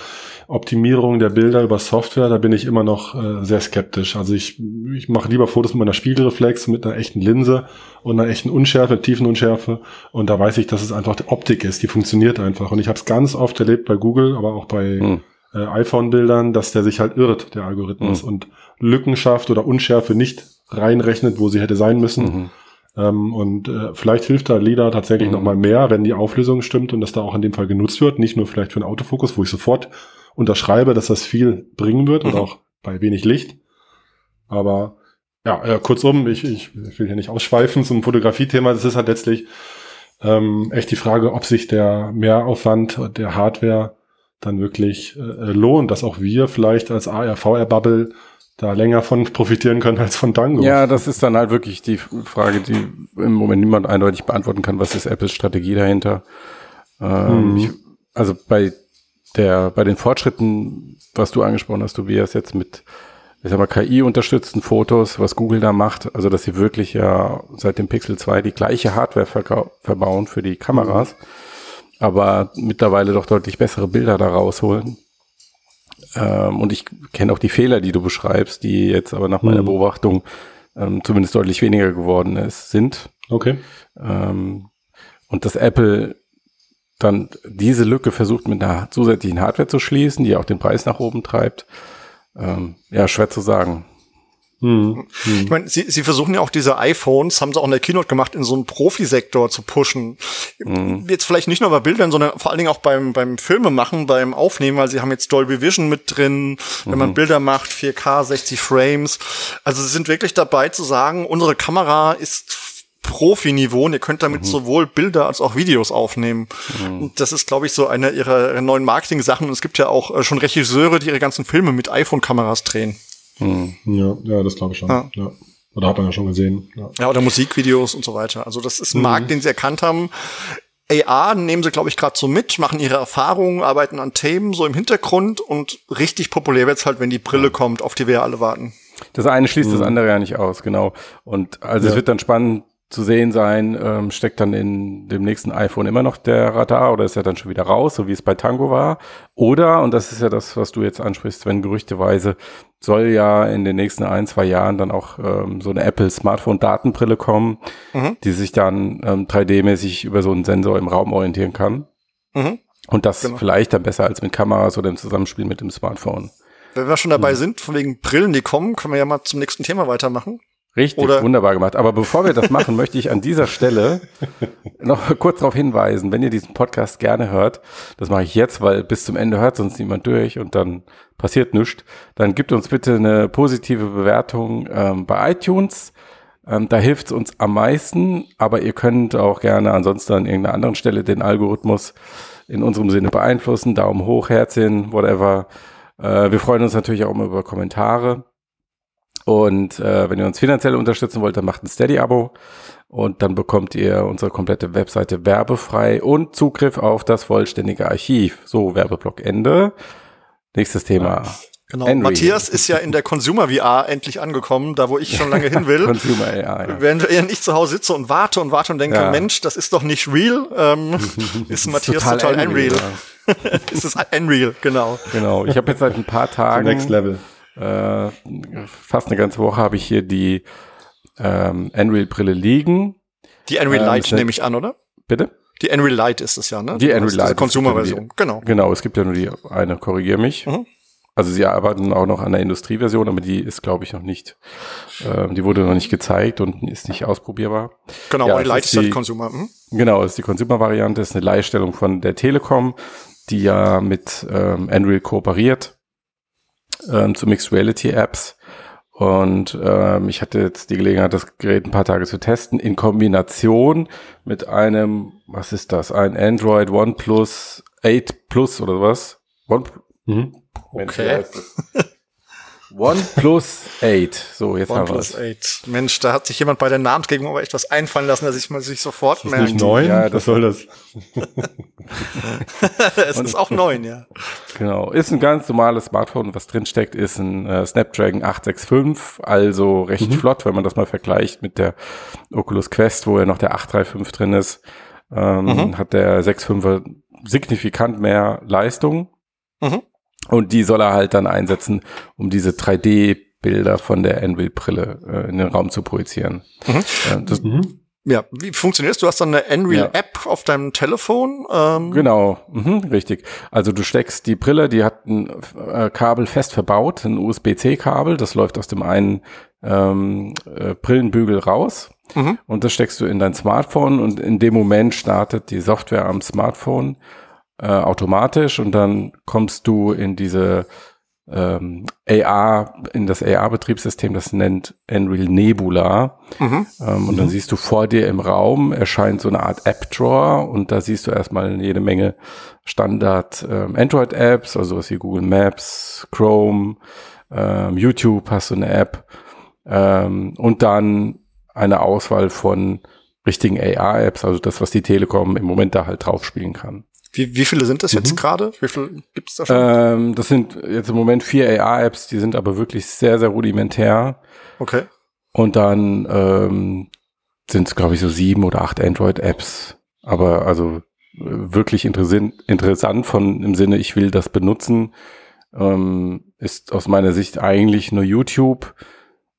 Optimierung der Bilder über Software, da bin ich immer noch äh, sehr skeptisch. Also ich, ich mache lieber Fotos mit meiner Spiegelreflex, mit einer echten Linse und einer echten Unschärfe, Tiefenunschärfe. Und da weiß ich, dass es einfach die Optik ist, die funktioniert einfach. Und ich habe es ganz oft erlebt bei Google, aber auch bei hm. äh, iPhone-Bildern, dass der sich halt irrt, der Algorithmus, hm. und Lücken schafft oder Unschärfe nicht reinrechnet, wo sie hätte sein müssen. Mhm. Ähm, und äh, vielleicht hilft da LIDAR tatsächlich mhm. noch mal mehr, wenn die Auflösung stimmt und das da auch in dem Fall genutzt wird, nicht nur vielleicht für einen Autofokus, wo ich sofort unterschreibe, dass das viel bringen wird mhm. und auch bei wenig Licht. Aber ja, äh, kurzum, ich, ich, will hier nicht ausschweifen zum Fotografie-Thema. Das ist halt letztlich ähm, echt die Frage, ob sich der Mehraufwand der Hardware dann wirklich äh, lohnt, dass auch wir vielleicht als AR-VR-Bubble da länger von profitieren können als von Dango. Ja, das ist dann halt wirklich die Frage, die im Moment niemand eindeutig beantworten kann. Was ist Apples Strategie dahinter? Ähm, mhm. ich, also bei der, bei den Fortschritten, was du angesprochen hast, Tobias, jetzt mit, ich sag mal, KI-unterstützten Fotos, was Google da macht, also dass sie wirklich ja seit dem Pixel 2 die gleiche Hardware verbauen für die Kameras, aber mittlerweile doch deutlich bessere Bilder da rausholen. Ähm, und ich kenne auch die Fehler, die du beschreibst, die jetzt aber nach meiner mhm. Beobachtung ähm, zumindest deutlich weniger geworden ist, sind. Okay. Ähm, und dass Apple dann diese Lücke versucht mit einer zusätzlichen Hardware zu schließen, die auch den Preis nach oben treibt. Ähm, ja, schwer zu sagen. Hm. Hm. Ich meine, sie, sie versuchen ja auch diese iPhones, haben sie auch in der Keynote gemacht, in so einen Profisektor zu pushen. Hm. Jetzt vielleicht nicht nur bei Bildern, sondern vor allen Dingen auch beim, beim Filmemachen, beim Aufnehmen, weil sie haben jetzt Dolby Vision mit drin, wenn man mhm. Bilder macht, 4K, 60 Frames. Also sie sind wirklich dabei zu sagen, unsere Kamera ist Profi-Niveau und ihr könnt damit mhm. sowohl Bilder als auch Videos aufnehmen. Mhm. Und das ist, glaube ich, so eine ihrer neuen Marketing-Sachen. Und es gibt ja auch äh, schon Regisseure, die ihre ganzen Filme mit iPhone-Kameras drehen. Mhm. Ja, ja, das glaube ich schon. Ja. ja. Oder hat man ja schon gesehen. Ja. ja, oder Musikvideos und so weiter. Also das ist ein Markt, mhm. den sie erkannt haben. AR nehmen sie, glaube ich, gerade so mit, machen ihre Erfahrungen, arbeiten an Themen so im Hintergrund und richtig populär wird's halt, wenn die Brille kommt, auf die wir alle warten. Das eine schließt mhm. das andere ja nicht aus, genau. Und also ja. es wird dann spannend zu sehen sein, ähm, steckt dann in dem nächsten iPhone immer noch der Radar oder ist er dann schon wieder raus, so wie es bei Tango war? Oder, und das ist ja das, was du jetzt ansprichst, wenn gerüchteweise soll ja in den nächsten ein, zwei Jahren dann auch ähm, so eine Apple Smartphone-Datenbrille kommen, mhm. die sich dann ähm, 3D-mäßig über so einen Sensor im Raum orientieren kann. Mhm. Und das genau. vielleicht dann besser als mit Kameras oder im Zusammenspiel mit dem Smartphone. Wenn wir schon dabei mhm. sind, von wegen Brillen, die kommen, können wir ja mal zum nächsten Thema weitermachen. Richtig, Oder wunderbar gemacht. Aber bevor wir das machen, möchte ich an dieser Stelle noch kurz darauf hinweisen, wenn ihr diesen Podcast gerne hört, das mache ich jetzt, weil bis zum Ende hört sonst niemand durch und dann passiert nichts, dann gibt uns bitte eine positive Bewertung ähm, bei iTunes. Ähm, da hilft es uns am meisten, aber ihr könnt auch gerne ansonsten an irgendeiner anderen Stelle den Algorithmus in unserem Sinne beeinflussen. Daumen hoch, Herzchen, whatever. Äh, wir freuen uns natürlich auch immer über Kommentare. Und äh, wenn ihr uns finanziell unterstützen wollt, dann macht ein Steady-Abo und dann bekommt ihr unsere komplette Webseite werbefrei und Zugriff auf das vollständige Archiv. So, Werbeblock Ende. Nächstes Thema. Genau. Henry. Matthias ist ja in der Consumer VR endlich angekommen, da wo ich schon lange hin will. (laughs) Consumer VR, ja. Während ich zu Hause sitze und warte und warte und denke, ja. Mensch, das ist doch nicht real, ähm, (laughs) ist Matthias total, total unreal. Ja. (laughs) ist es unreal, genau. Genau. Ich habe jetzt seit ein paar Tagen. Next Level. Äh, fast eine ganze Woche habe ich hier die ähm, Unreal-Brille liegen. Die Unreal ähm, Light nehme ich an, oder? Bitte? Die Unreal Light ist es ja, ne? Die Unreal Light. Die Consumer-Version, genau. Genau, es gibt ja nur die eine, korrigiere mich. Mhm. Also sie arbeiten auch noch an der Industrieversion, aber die ist, glaube ich, noch nicht, äh, die wurde noch nicht gezeigt und ist nicht ausprobierbar. Genau, ja, die Light ist, die, die Consumer. Hm? Genau, ist die Consumer-Variante, ist eine Leihstellung von der Telekom, die ja mit ähm, Unreal kooperiert ähm, zu Mixed Reality Apps. Und ähm, ich hatte jetzt die Gelegenheit, das Gerät ein paar Tage zu testen, in Kombination mit einem, was ist das, ein Android OnePlus 8 Plus oder was? One, mhm. Okay. (laughs) OnePlus 8. So, jetzt One haben wir es. 8. Mensch, da hat sich jemand bei der Namensgebung aber echt was einfallen lassen, dass ich mal sich sofort merkt. Ist nicht neun? Ja, das soll das. (laughs) es ist auch neun, ja. Genau. Ist ein ganz normales Smartphone. Was drin steckt, ist ein äh, Snapdragon 865. Also recht mhm. flott, wenn man das mal vergleicht mit der Oculus Quest, wo ja noch der 835 drin ist. Ähm, mhm. Hat der 6.5er signifikant mehr Leistung. Mhm. Und die soll er halt dann einsetzen, um diese 3D-Bilder von der Envil-Brille äh, in den Raum zu projizieren. Mhm. Das, mhm. Ja, wie funktioniert das? Du hast dann eine Unreal-App ja. auf deinem Telefon? Ähm. Genau, mhm, richtig. Also du steckst die Brille, die hat ein äh, Kabel fest verbaut, ein USB-C-Kabel, das läuft aus dem einen ähm, äh, Brillenbügel raus. Mhm. Und das steckst du in dein Smartphone und in dem Moment startet die Software am Smartphone äh, automatisch und dann kommst du in diese ähm, AR, in das AR-Betriebssystem, das nennt Unreal Nebula. Mhm. Ähm, und dann mhm. siehst du vor dir im Raum erscheint so eine Art App-Drawer und da siehst du erstmal jede Menge Standard ähm, Android-Apps, also was wie Google Maps, Chrome, ähm, YouTube hast du eine App ähm, und dann eine Auswahl von richtigen AR-Apps, also das, was die Telekom im Moment da halt drauf spielen kann. Wie, wie viele sind das jetzt mhm. gerade? Wie viele gibt es da schon? Ähm, das sind jetzt im Moment vier AR-Apps, die sind aber wirklich sehr, sehr rudimentär. Okay. Und dann ähm, sind es, glaube ich, so sieben oder acht Android-Apps. Aber also äh, wirklich interessant, interessant von im Sinne, ich will das benutzen, ähm, ist aus meiner Sicht eigentlich nur YouTube.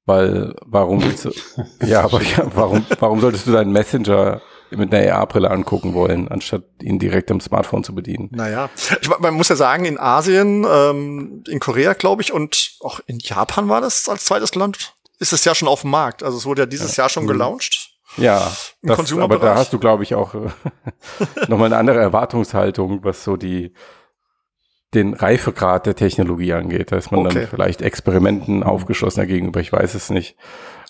Weil warum willst du, (laughs) ja, aber ja, warum, warum solltest du deinen Messenger mit einer AR-Brille angucken wollen, anstatt ihn direkt am Smartphone zu bedienen. Naja, ich, man muss ja sagen, in Asien, ähm, in Korea, glaube ich, und auch in Japan war das als zweites Land, ist es ja schon auf dem Markt. Also es wurde ja dieses ja. Jahr schon gelauncht. Ja, das, aber da hast du, glaube ich, auch äh, (laughs) nochmal eine andere Erwartungshaltung, was so die den Reifegrad der Technologie angeht. Da ist man okay. dann vielleicht Experimenten aufgeschlossener gegenüber, ich weiß es nicht.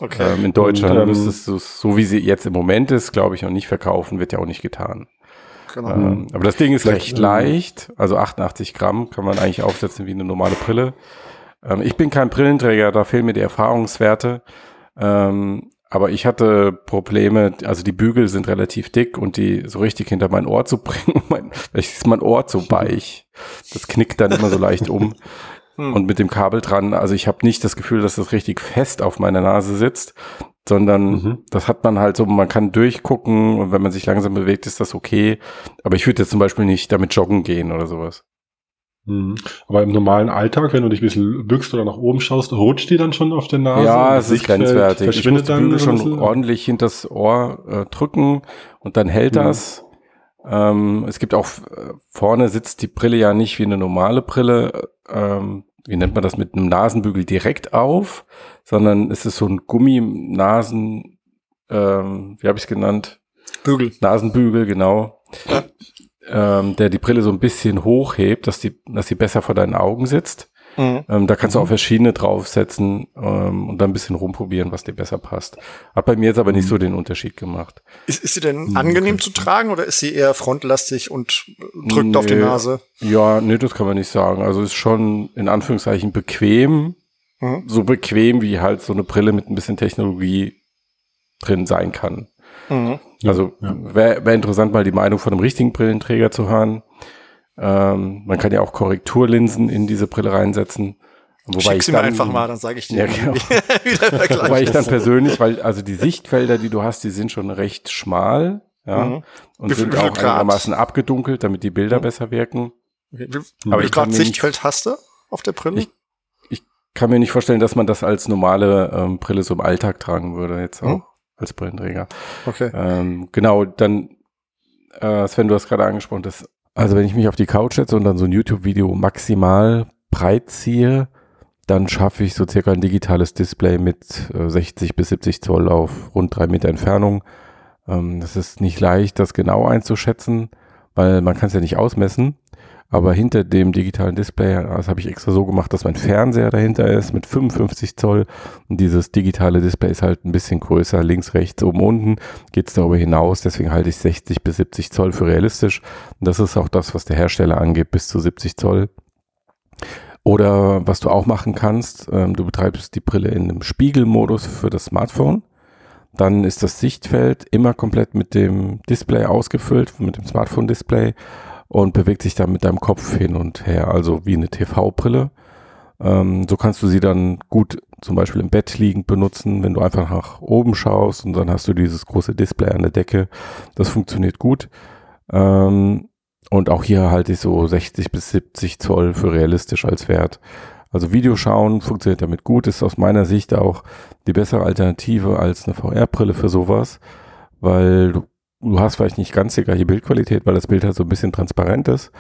Okay. Ähm, in Deutschland und, ähm, müsstest du es, so wie sie jetzt im Moment ist, glaube ich, noch nicht verkaufen, wird ja auch nicht getan. Genau. Ähm, aber das Ding ist recht ähm, leicht, also 88 Gramm kann man eigentlich aufsetzen wie eine normale Brille. Ähm, ich bin kein Brillenträger, da fehlen mir die Erfahrungswerte. Ähm, aber ich hatte Probleme, also die Bügel sind relativ dick und die so richtig hinter mein Ohr zu (laughs) bringen, mein, vielleicht ist mein Ohr zu weich. Das knickt dann immer so leicht um. (laughs) Hm. Und mit dem Kabel dran, also ich habe nicht das Gefühl, dass das richtig fest auf meiner Nase sitzt, sondern mhm. das hat man halt so, man kann durchgucken und wenn man sich langsam bewegt, ist das okay. Aber ich würde jetzt zum Beispiel nicht damit joggen gehen oder sowas. Mhm. Aber im normalen Alltag, wenn du dich ein bisschen bückst oder nach oben schaust, rutscht die dann schon auf der Nase? Ja, es ist grenzwertig. Verschwindet ich muss die Bügel schon ordentlich hinters Ohr äh, drücken und dann hält mhm. das. Ähm, es gibt auch äh, vorne sitzt die Brille ja nicht wie eine normale Brille, ähm, wie nennt man das, mit einem Nasenbügel direkt auf, sondern es ist so ein Gummi-Nasen, ähm, wie habe ich es genannt? Bügel. Nasenbügel, genau. Ja ähm, der die Brille so ein bisschen hochhebt, dass die, dass sie besser vor deinen Augen sitzt. Mhm. Ähm, da kannst du auch verschiedene draufsetzen ähm, und dann ein bisschen rumprobieren, was dir besser passt. Hat bei mir jetzt aber nicht so den Unterschied gemacht. Ist, ist sie denn mhm. angenehm zu tragen oder ist sie eher frontlastig und drückt nee, auf die Nase? Ja, nee, das kann man nicht sagen. Also ist schon in Anführungszeichen bequem, mhm. so bequem, wie halt so eine Brille mit ein bisschen Technologie drin sein kann. Mhm. Also ja. wäre wär interessant, mal die Meinung von einem richtigen Brillenträger zu hören. Ähm, man kann ja auch Korrekturlinsen in diese Brille reinsetzen. Wobei Schick sie mir einfach mal, dann sage ich dir, ja, genau. (laughs) wie Wobei ich dann persönlich, weil also die Sichtfelder, die du hast, die sind schon recht schmal, ja, mhm. und sind auch einigermaßen abgedunkelt, damit die Bilder mhm. besser wirken. Wie, wie, Aber wie Grad Sichtfeld nicht, hast du auf der Brille? Ich, ich, kann mir nicht vorstellen, dass man das als normale ähm, Brille so im Alltag tragen würde jetzt auch mhm. Als Brillenträger. Okay. Ähm, genau, dann äh, Sven, du hast gerade angesprochen, dass also wenn ich mich auf die Couch setze und dann so ein YouTube-Video maximal breit ziehe, dann schaffe ich so circa ein digitales Display mit äh, 60 bis 70 Zoll auf rund drei Meter Entfernung. Ähm, das ist nicht leicht, das genau einzuschätzen, weil man kann es ja nicht ausmessen. Aber hinter dem digitalen Display, das habe ich extra so gemacht, dass mein Fernseher dahinter ist mit 55 Zoll. Und dieses digitale Display ist halt ein bisschen größer, links, rechts, oben, unten. Geht es darüber hinaus. Deswegen halte ich 60 bis 70 Zoll für realistisch. Und das ist auch das, was der Hersteller angibt, bis zu 70 Zoll. Oder was du auch machen kannst, ähm, du betreibst die Brille in einem Spiegelmodus für das Smartphone. Dann ist das Sichtfeld immer komplett mit dem Display ausgefüllt, mit dem Smartphone-Display und bewegt sich dann mit deinem Kopf hin und her, also wie eine TV-Brille. Ähm, so kannst du sie dann gut zum Beispiel im Bett liegend benutzen, wenn du einfach nach oben schaust und dann hast du dieses große Display an der Decke. Das funktioniert gut. Ähm, und auch hier halte ich so 60 bis 70 Zoll für realistisch als Wert. Also Videoschauen funktioniert damit gut, ist aus meiner Sicht auch die bessere Alternative als eine VR-Brille für sowas, weil du du hast vielleicht nicht ganz die gleiche Bildqualität, weil das Bild halt so ein bisschen transparent ist.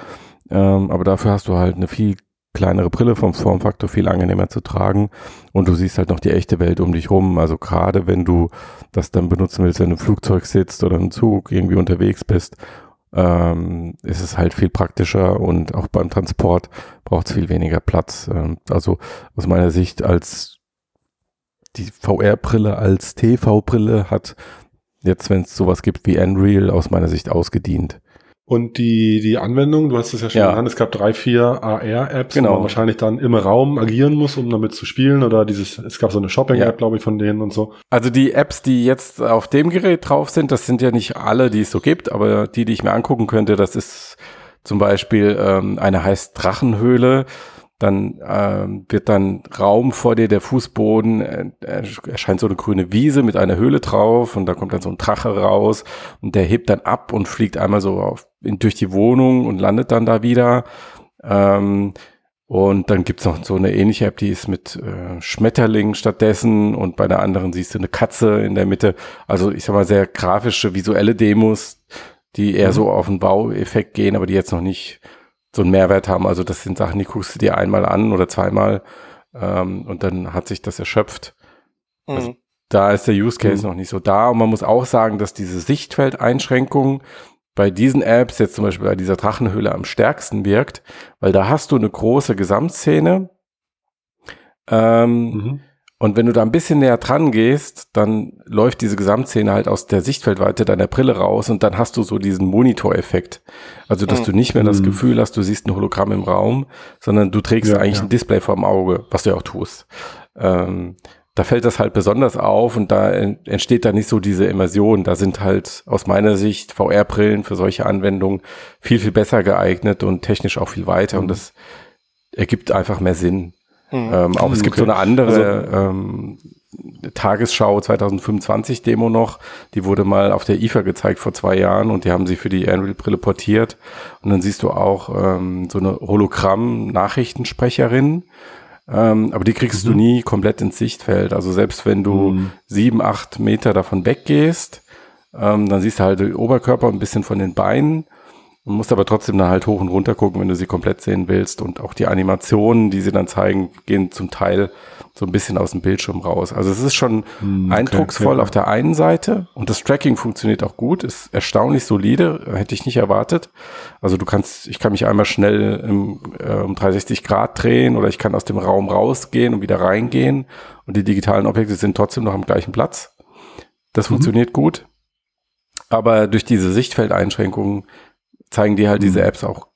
Ähm, aber dafür hast du halt eine viel kleinere Brille vom Formfaktor viel angenehmer zu tragen und du siehst halt noch die echte Welt um dich rum. Also gerade wenn du das dann benutzen willst, wenn du im Flugzeug sitzt oder im Zug irgendwie unterwegs bist, ähm, ist es halt viel praktischer und auch beim Transport braucht es viel weniger Platz. Ähm, also aus meiner Sicht als die VR-Brille als TV-Brille hat jetzt, wenn es sowas gibt wie Unreal, aus meiner Sicht ausgedient. Und die, die Anwendung, du hast es ja schon ja. genannt, es gab drei, vier AR-Apps, genau. wo man wahrscheinlich dann im Raum agieren muss, um damit zu spielen. Oder dieses, es gab so eine Shopping-App, ja. glaube ich, von denen und so. Also die Apps, die jetzt auf dem Gerät drauf sind, das sind ja nicht alle, die es so gibt, aber die, die ich mir angucken könnte, das ist zum Beispiel ähm, eine heißt Drachenhöhle dann ähm, wird dann Raum vor dir, der Fußboden, äh, erscheint so eine grüne Wiese mit einer Höhle drauf und da kommt dann so ein Drache raus und der hebt dann ab und fliegt einmal so auf, in, durch die Wohnung und landet dann da wieder. Ähm, und dann gibt's noch so eine ähnliche App, die ist mit äh, Schmetterlingen stattdessen und bei der anderen siehst du eine Katze in der Mitte. Also ich sag mal sehr grafische, visuelle Demos, die eher mhm. so auf den Baueffekt gehen, aber die jetzt noch nicht so einen Mehrwert haben. Also das sind Sachen, die guckst du dir einmal an oder zweimal ähm, und dann hat sich das erschöpft. Mhm. Also, da ist der Use Case mhm. noch nicht so da. Und man muss auch sagen, dass diese Sichtfeldeinschränkung bei diesen Apps, jetzt zum Beispiel bei dieser Drachenhöhle, am stärksten wirkt, weil da hast du eine große Gesamtszene. Ähm, mhm. Und wenn du da ein bisschen näher dran gehst, dann läuft diese Gesamtszene halt aus der Sichtfeldweite deiner Brille raus und dann hast du so diesen Monitoreffekt. Also, dass mhm. du nicht mehr das mhm. Gefühl hast, du siehst ein Hologramm im Raum, sondern du trägst ja, eigentlich ja. ein Display vorm Auge, was du ja auch tust. Ähm, da fällt das halt besonders auf und da entsteht da nicht so diese Immersion. Da sind halt aus meiner Sicht VR-Brillen für solche Anwendungen viel, viel besser geeignet und technisch auch viel weiter mhm. und das ergibt einfach mehr Sinn. Mhm. Ähm, auch es gibt okay. so eine andere also, ähm, Tagesschau 2025 Demo noch, die wurde mal auf der IFA gezeigt vor zwei Jahren und die haben sie für die Unreal-Brille portiert. Und dann siehst du auch ähm, so eine Hologramm-Nachrichtensprecherin, ähm, aber die kriegst mhm. du nie komplett ins Sichtfeld. Also selbst wenn du mhm. sieben, acht Meter davon weggehst, ähm, dann siehst du halt den Oberkörper ein bisschen von den Beinen Du musst aber trotzdem dann halt hoch und runter gucken, wenn du sie komplett sehen willst. Und auch die Animationen, die sie dann zeigen, gehen zum Teil so ein bisschen aus dem Bildschirm raus. Also es ist schon hm, okay, eindrucksvoll ja. auf der einen Seite und das Tracking funktioniert auch gut, ist erstaunlich solide, hätte ich nicht erwartet. Also du kannst, ich kann mich einmal schnell im, äh, um 360 Grad drehen oder ich kann aus dem Raum rausgehen und wieder reingehen und die digitalen Objekte sind trotzdem noch am gleichen Platz. Das mhm. funktioniert gut. Aber durch diese Sichtfeldeinschränkungen zeigen die halt diese mhm. Apps auch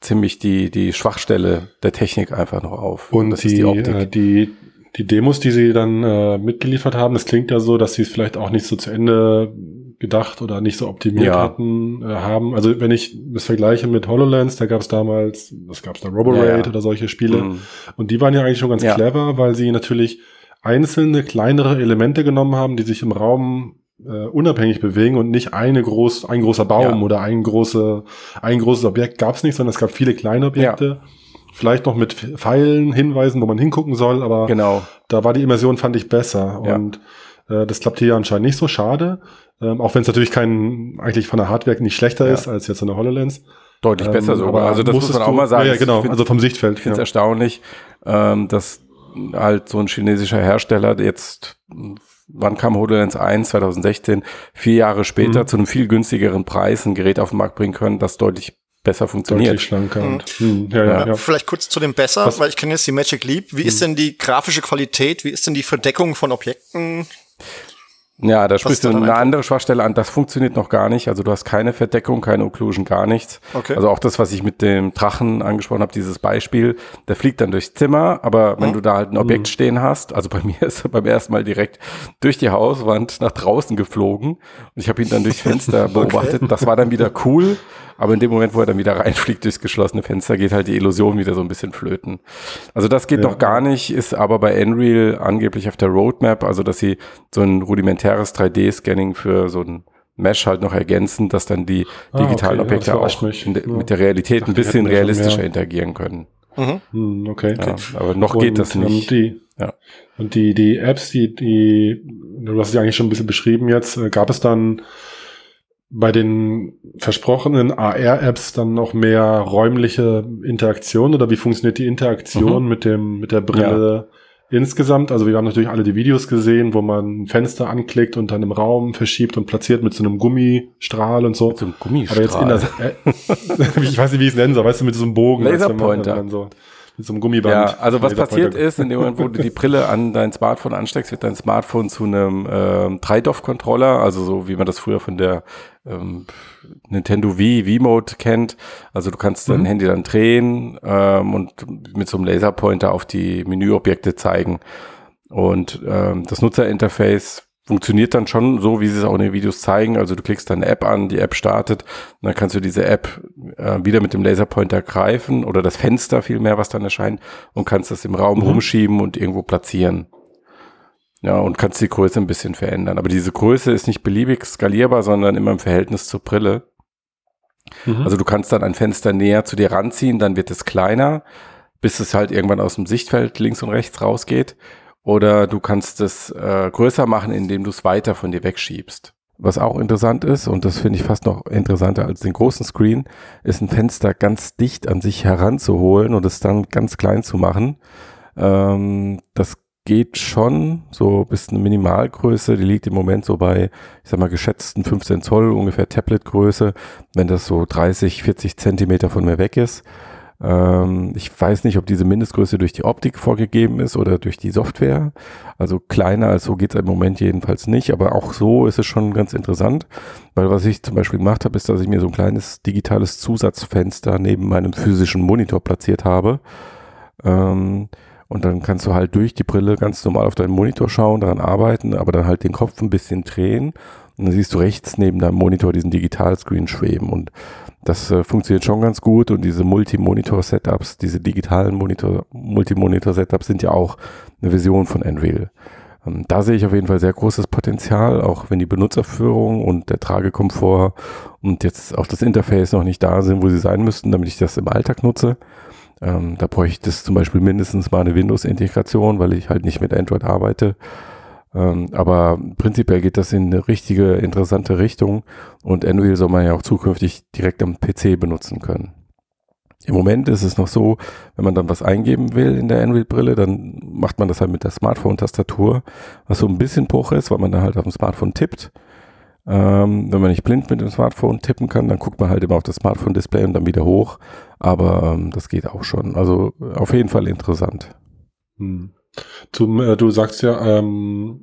ziemlich die, die Schwachstelle der Technik einfach noch auf. Und die, die, Optik. Äh, die, Die Demos, die sie dann äh, mitgeliefert haben, das klingt ja so, dass sie es vielleicht auch nicht so zu Ende gedacht oder nicht so optimiert Ja. hatten, äh, haben. Also wenn ich das vergleiche mit HoloLens, da gab es damals, das gab es da Roboraid Ja, ja. oder solche Spiele. Mhm. Und die waren ja eigentlich schon ganz clever, weil sie natürlich einzelne kleinere Elemente genommen haben, die sich im Raum äh, unabhängig bewegen und nicht eine groß, ein großer Baum Ja. oder ein, große, ein großes Objekt gab es nicht, sondern es gab viele kleine Objekte. Vielleicht noch mit Pfeilen, Hinweisen, wo man hingucken soll, aber Genau. da war die Immersion, fand ich, besser. Ja. Und äh, das klappt hier anscheinend nicht so schade. Ähm, auch wenn es natürlich kein, eigentlich von der Hardware nicht schlechter Ja. ist als jetzt eine HoloLens. Deutlich besser Ähm, sogar. Also das muss man auch mal sagen. Ja, ja genau. find- also vom Sichtfeld. Ich finde es ja. erstaunlich, ähm, dass halt so ein chinesischer Hersteller jetzt, wann kam HoloLens 1? 2016, vier Jahre später Mhm. zu einem viel günstigeren Preis ein Gerät auf den Markt bringen können, das deutlich besser funktioniert. Deutlich schlanker. Mhm. Und, hm, ja, ja, Ja. ja. Vielleicht kurz zu dem besser, Was- weil ich kenne jetzt die Magic Leap. Wie ist denn die grafische Qualität? Wie ist denn die Verdeckung von Objekten? Ja, da sprichst du eine andere Schwachstelle an. Das funktioniert noch gar nicht. Also du hast keine Verdeckung, keine Occlusion, gar nichts. Okay. Also auch das, was ich mit dem Drachen angesprochen habe, dieses Beispiel, der fliegt dann durchs Zimmer, aber wenn Mhm. du da halt ein Objekt stehen hast, also bei (laughs) mir ist er beim ersten Mal direkt durch die Hauswand nach draußen geflogen und ich habe ihn dann durchs Fenster (laughs) beobachtet. Das war dann wieder cool, aber in dem Moment, wo er dann wieder reinfliegt durchs geschlossene Fenster, geht halt die Illusion wieder so ein bisschen flöten. Also das geht Ja. noch gar nicht, ist aber bei Unreal angeblich auf der Roadmap, also dass sie so ein rudimentäres 3D-Scanning für so ein Mesh halt noch ergänzen, dass dann die Ah, digitalen okay, Objekte auch de, Ja. mit der Realität dachte, ein bisschen realistischer mehr. interagieren können. Mhm. Hm, okay. Ja, aber noch geht das nicht. Die, Ja. Und die, die Apps, die, die, du hast sie eigentlich schon ein bisschen beschrieben jetzt, äh, gab es dann bei den versprochenen AR-Apps dann noch mehr räumliche Interaktion oder wie funktioniert die Interaktion Mhm. mit dem, mit der Brille insgesamt? Also wir haben natürlich alle die Videos gesehen, wo man ein Fenster anklickt und dann im Raum verschiebt und platziert mit so einem Gummistrahl und so. Mit so einem Aber Gummistrahl. jetzt in das, äh, (laughs) ich weiß nicht, wie ich es nennen soll, weißt du, mit so einem Bogen. Laserpointer. So, mit so einem Gummiband. Ja, also was passiert ist, in dem Moment, wo du die Brille an dein Smartphone ansteckst, wird dein Smartphone zu einem ähm, 3DOF-Controller, also so wie man das früher von der ähm, Nintendo Wii, Wii-Mode kennt. Also du kannst dein Mhm. Handy dann drehen ähm, und mit so einem Laserpointer auf die Menüobjekte zeigen. Und ähm, das Nutzerinterface funktioniert dann schon so, wie sie es auch in den Videos zeigen. Also du klickst dann eine App an, die App startet und dann kannst du diese App äh, wieder mit dem Laserpointer greifen oder das Fenster vielmehr, was dann erscheint und kannst das im Raum Mhm. rumschieben und irgendwo platzieren. Ja, und kannst die Größe ein bisschen verändern. Aber diese Größe ist nicht beliebig skalierbar, sondern immer im Verhältnis zur Brille. Mhm. Also du kannst dann ein Fenster näher zu dir ranziehen, dann wird es kleiner, bis es halt irgendwann aus dem Sichtfeld links und rechts rausgeht. Oder du kannst es äh, größer machen, indem du es weiter von dir wegschiebst. Was auch interessant ist, und das finde ich fast noch interessanter als den großen Screen, ist ein Fenster ganz dicht an sich heranzuholen und es dann ganz klein zu machen. Ähm, das geht schon so bis eine Minimalgröße, die liegt im Moment so bei, ich sag mal, geschätzten 15 Zoll, ungefähr Tabletgröße, wenn das so 30, 40 Zentimeter von mir weg ist. Ähm, ich weiß nicht, ob diese Mindestgröße durch die Optik vorgegeben ist oder durch die Software. Also kleiner als so geht es im Moment jedenfalls nicht, aber auch so ist es schon ganz interessant, weil was ich zum Beispiel gemacht habe, ist, dass ich mir so ein kleines digitales Zusatzfenster neben meinem physischen Monitor platziert habe. Ähm, und dann kannst du halt durch die Brille ganz normal auf deinen Monitor schauen, daran arbeiten, aber dann halt den Kopf ein bisschen drehen. Und dann siehst du rechts neben deinem Monitor diesen Digitalscreen schweben. Und das äh, funktioniert schon ganz gut. Und diese Multi-Monitor-Setups, diese digitalen Monitor, Multi-Monitor-Setups sind ja auch eine Vision von Unreal. Ähm, da sehe ich auf jeden Fall sehr großes Potenzial, auch wenn die Benutzerführung und der Tragekomfort und jetzt auch das Interface noch nicht da sind, wo sie sein müssten, damit ich das im Alltag nutze. Ähm, da bräuchte es zum Beispiel mindestens mal eine Windows-Integration, weil ich halt nicht mit Android arbeite. Ähm, aber prinzipiell geht das in eine richtige, interessante Richtung und Unreal soll man ja auch zukünftig direkt am PC benutzen können. Im Moment ist es noch so, wenn man dann was eingeben will in der Unreal-Brille, dann macht man das halt mit der Smartphone-Tastatur, was so ein bisschen Bruch ist, weil man dann halt auf dem Smartphone tippt. Ähm, wenn man nicht blind mit dem Smartphone tippen kann, dann guckt man halt immer auf das Smartphone-Display und dann wieder hoch. Aber ähm, das geht auch schon. Also auf jeden Fall interessant. Hm. Zum, äh, du sagst ja, ähm,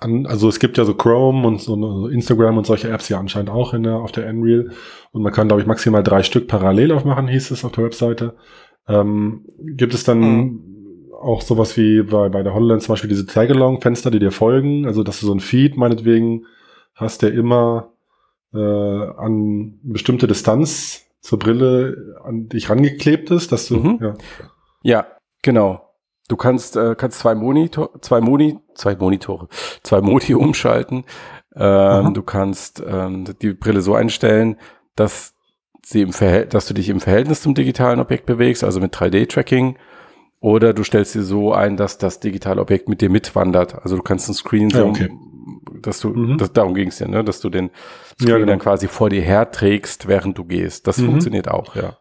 an, also es gibt ja so Chrome und so Instagram und solche Apps ja anscheinend auch in der, auf der Unreal. Und man kann, glaube ich, maximal drei Stück parallel aufmachen, hieß es auf der Webseite. Ähm, gibt es dann Mhm. auch sowas wie bei, bei der HoloLens zum Beispiel diese Tagalong-Fenster, die dir folgen, also dass du so ein Feed meinetwegen hast, der immer äh, an bestimmte Distanz zur Brille an dich rangeklebt ist, dass du, Mhm. ja. Ja, genau. Du kannst, äh, kannst zwei Monitor, zwei Moni, zwei Monitore, zwei Modi (laughs) umschalten. Ähm, du kannst ähm, die Brille so einstellen, dass sie im Verhält dass du dich im Verhältnis zum digitalen Objekt bewegst, also mit 3D-Tracking. Oder du stellst sie so ein, dass das digitale Objekt mit dir mitwandert. Also du kannst ein Screen so, Ja, okay. dass du, Mhm. das, darum ging es ja, ne? dass du den Screen Ja, genau. dann quasi vor dir herträgst, während du gehst. Das Mhm. funktioniert auch, ja.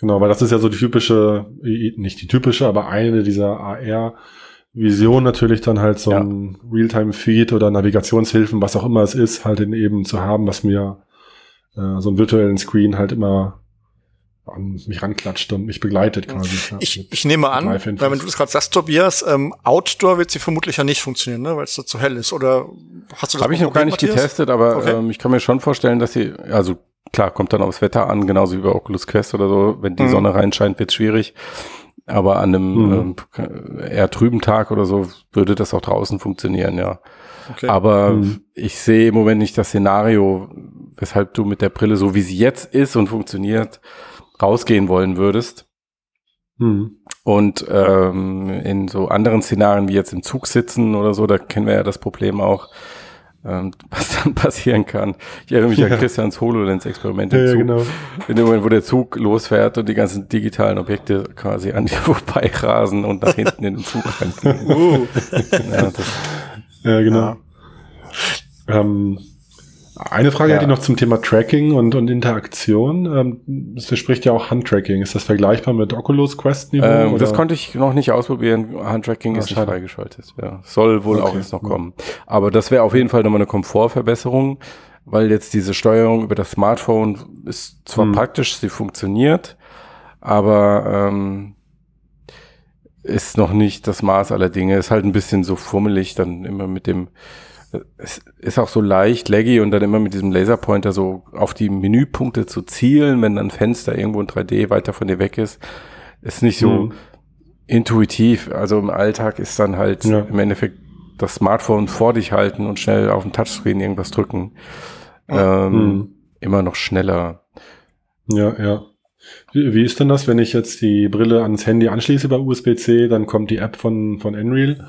Genau, weil das ist ja so die typische, nicht die typische, aber eine dieser AR-Visionen natürlich dann halt so Ja. ein Realtime-Feed oder Navigationshilfen, was auch immer es ist, halt in eben zu haben, was mir äh, so einen virtuellen Screen halt immer an mich ranklatscht und mich begleitet quasi. ja, Ich, mit ich nehme an, weil wenn du das gerade sagst, Tobias, ähm, Outdoor wird sie vermutlich ja nicht funktionieren, ne, weil es da zu hell ist. Oder hast du das Habe ich noch gar nicht Matthias? getestet, aber Okay. ähm, ich kann mir schon vorstellen, dass sie, also klar, kommt dann aufs Wetter an, genauso wie bei Oculus Quest oder so. Wenn die Mhm. Sonne reinscheint, wird es schwierig. Aber an einem Mhm. ähm, eher trüben Tag oder so würde das auch draußen funktionieren, ja. Okay. Aber Mhm. ich sehe im Moment nicht das Szenario, weshalb du mit der Brille, so wie sie jetzt ist und funktioniert, rausgehen wollen würdest. Hm. Und ähm, in so anderen Szenarien wie jetzt im Zug sitzen oder so, da kennen wir ja das Problem auch, ähm, (laughs) was dann passieren kann. Ich erinnere mich Ja. an Christians HoloLens-Experiment im Ja, ja, genau. In dem Moment, wo der Zug losfährt und die ganzen digitalen Objekte quasi an dir (laughs) vorbeirasen und nach hinten in den Zug reinfliegen. Uh, (laughs) ja, das, Ja, genau. Ähm, eine Frage Ja. hätte ich noch zum Thema Tracking und, und Interaktion. Ähm, es spricht ja auch Handtracking. Ist das vergleichbar mit Oculus Quest Niveau? ähm, das konnte ich noch nicht ausprobieren. Handtracking Ah, ist nicht freigeschaltet. Ja. Soll wohl auch Okay. jetzt noch kommen. Aber das wäre auf jeden Fall nochmal eine Komfortverbesserung, weil jetzt diese Steuerung über das Smartphone ist zwar Hm. praktisch, sie funktioniert, aber ähm, ist noch nicht das Maß aller Dinge. Ist halt ein bisschen so fummelig, dann immer mit dem es ist auch so leicht laggy und dann immer mit diesem Laserpointer so auf die Menüpunkte zu zielen, wenn dann ein Fenster irgendwo in 3D weiter von dir weg ist, ist nicht so Hm. intuitiv. Also im Alltag ist dann halt Ja. im Endeffekt das Smartphone vor dich halten und schnell auf dem Touchscreen irgendwas drücken. Ähm, Hm. Immer noch schneller. Ja, ja. Wie, wie ist denn das, wenn ich jetzt die Brille ans Handy anschließe bei USB-C, dann kommt die App von, von Nreal.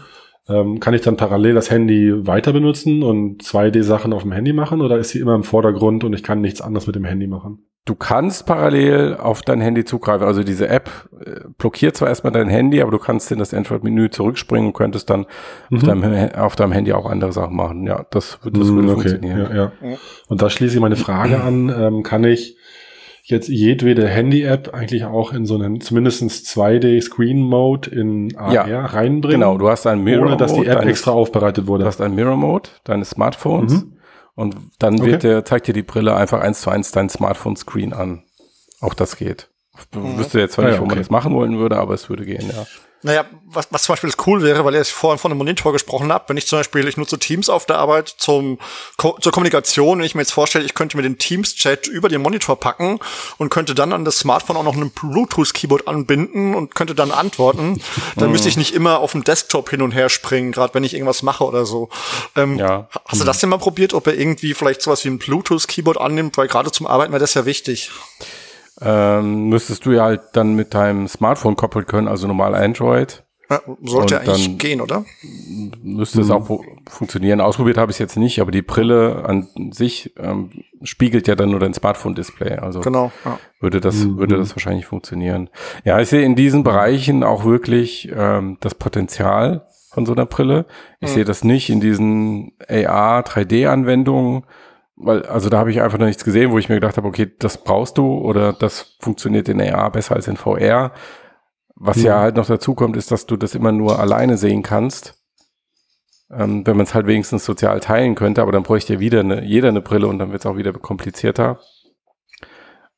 Ähm, kann ich dann parallel das Handy weiter benutzen und 2D-Sachen auf dem Handy machen oder ist sie immer im Vordergrund und ich kann nichts anderes mit dem Handy machen? Du kannst parallel auf dein Handy zugreifen. Also diese App äh, blockiert zwar erstmal dein Handy, aber du kannst in das Android-Menü zurückspringen und könntest dann auf, Mhm. deinem, auf deinem Handy auch andere Sachen machen. Ja, das, das Mm, würde okay, funktionieren. ja. Ja. Und da schließe ich meine Frage an, ähm, kann ich jetzt jedwede Handy-App eigentlich auch in so einen zumindest 2D-Screen-Mode in AR Ja, reinbringen? Genau, du hast einen Mirror ohne dass die App deines- extra aufbereitet wurde. Du hast einen Mirror Mode deines Smartphones Mhm. und dann Okay. wird der, zeigt dir die Brille einfach eins zu eins dein Smartphone-Screen an. Auch das geht. Ich Mhm. wüsste jetzt zwar Ah nicht, ja, wo man das machen wollen würde, aber es würde gehen, ja. Naja, was, was zum Beispiel das cool wäre, weil ihr vorhin von einem Monitor gesprochen habt, wenn ich zum Beispiel, ich nutze Teams auf der Arbeit zum, Ko zur Kommunikation, wenn ich mir jetzt vorstelle, ich könnte mir den Teams-Chat über den Monitor packen und könnte dann an das Smartphone auch noch ein Bluetooth-Keyboard anbinden und könnte dann antworten, dann müsste ich nicht immer auf dem Desktop hin und her springen, gerade wenn ich irgendwas mache oder so. Ähm, Ja. Hast du das denn mal probiert, ob er irgendwie vielleicht sowas wie ein Bluetooth-Keyboard annimmt, weil gerade zum Arbeiten wäre das ja wichtig. Ähm, müsstest du ja halt dann mit deinem Smartphone koppeln können, also normal Android. Ja, sollte Und eigentlich gehen, oder? Müsste es auch fu- funktionieren. Ausprobiert habe ich es jetzt nicht, aber die Brille an sich ähm, spiegelt ja dann nur dein Smartphone-Display. Also Genau. Ja. würde das, Mhm. würde das wahrscheinlich funktionieren. Ja, ich sehe in diesen Bereichen auch wirklich ähm, das Potenzial von so einer Brille. Ich Mhm. sehe das nicht in diesen AR, 3D-Anwendungen, weil, also da habe ich einfach noch nichts gesehen, wo ich mir gedacht habe, okay, das brauchst du oder das funktioniert in AR besser als in VR. Was ja Mhm. halt noch dazu kommt, ist, dass du das immer nur alleine sehen kannst. Ähm, wenn man es halt wenigstens sozial teilen könnte, aber dann bräuchte ja wieder eine, jeder eine Brille und dann wird es auch wieder komplizierter.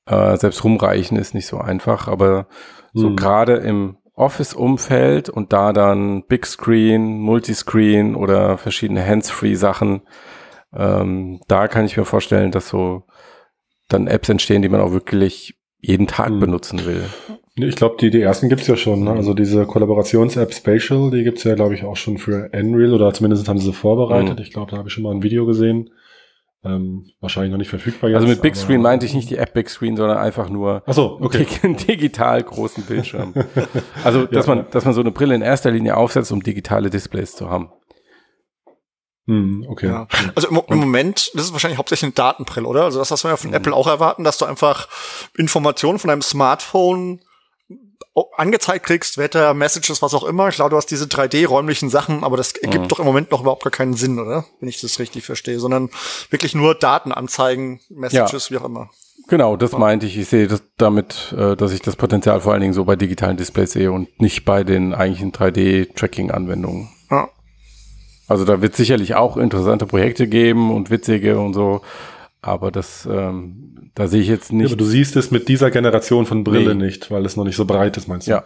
Äh, selbst rumreichen ist nicht so einfach, aber so Mhm. gerade im Office-Umfeld und da dann Big Screen, Multiscreen oder verschiedene Hands-Free-Sachen, ähm, da kann ich mir vorstellen, dass so dann Apps entstehen, die man auch wirklich jeden Tag Mhm. benutzen will. Ich glaube, die, die ersten gibt's ja schon. Ne? Also diese Kollaborations-App Spatial, die gibt's ja, glaube ich, auch schon für Unreal oder zumindest haben sie sie vorbereitet. Mhm. Ich glaube, da habe ich schon mal ein Video gesehen. Ähm, wahrscheinlich noch nicht verfügbar jetzt. Also mit Big Screen meinte ich nicht die App Big Screen, sondern einfach nur Ach so, okay. dig- (laughs) digital großen Bildschirm. (laughs) Also, dass Ja. man, dass man so eine Brille in erster Linie aufsetzt, um digitale Displays zu haben. Hm, okay. Ja. Also im, im Moment, das ist wahrscheinlich hauptsächlich eine Datenbrille, oder? Also das, was wir ja von Mhm. Apple auch erwarten, dass du einfach Informationen von deinem Smartphone angezeigt kriegst, Wetter, Messages, was auch immer. Klar, du hast diese 3D-räumlichen Sachen, aber das ergibt Mhm. doch im Moment noch überhaupt gar keinen Sinn, oder? Wenn ich das richtig verstehe, sondern wirklich nur Daten anzeigen, Messages, wie auch immer. Genau, das meinte ich. Ich sehe das damit, äh, dass ich das Potenzial vor allen Dingen so bei digitalen Displays sehe und nicht bei den eigentlichen 3D-Tracking-Anwendungen. Ja. Also da wird sicherlich auch interessante Projekte geben und witzige und so, aber das, ähm, da sehe ich jetzt Ja, nicht aber du siehst es mit dieser Generation von Brille Nee. nicht, weil es noch nicht so breit ist, meinst du? Ja.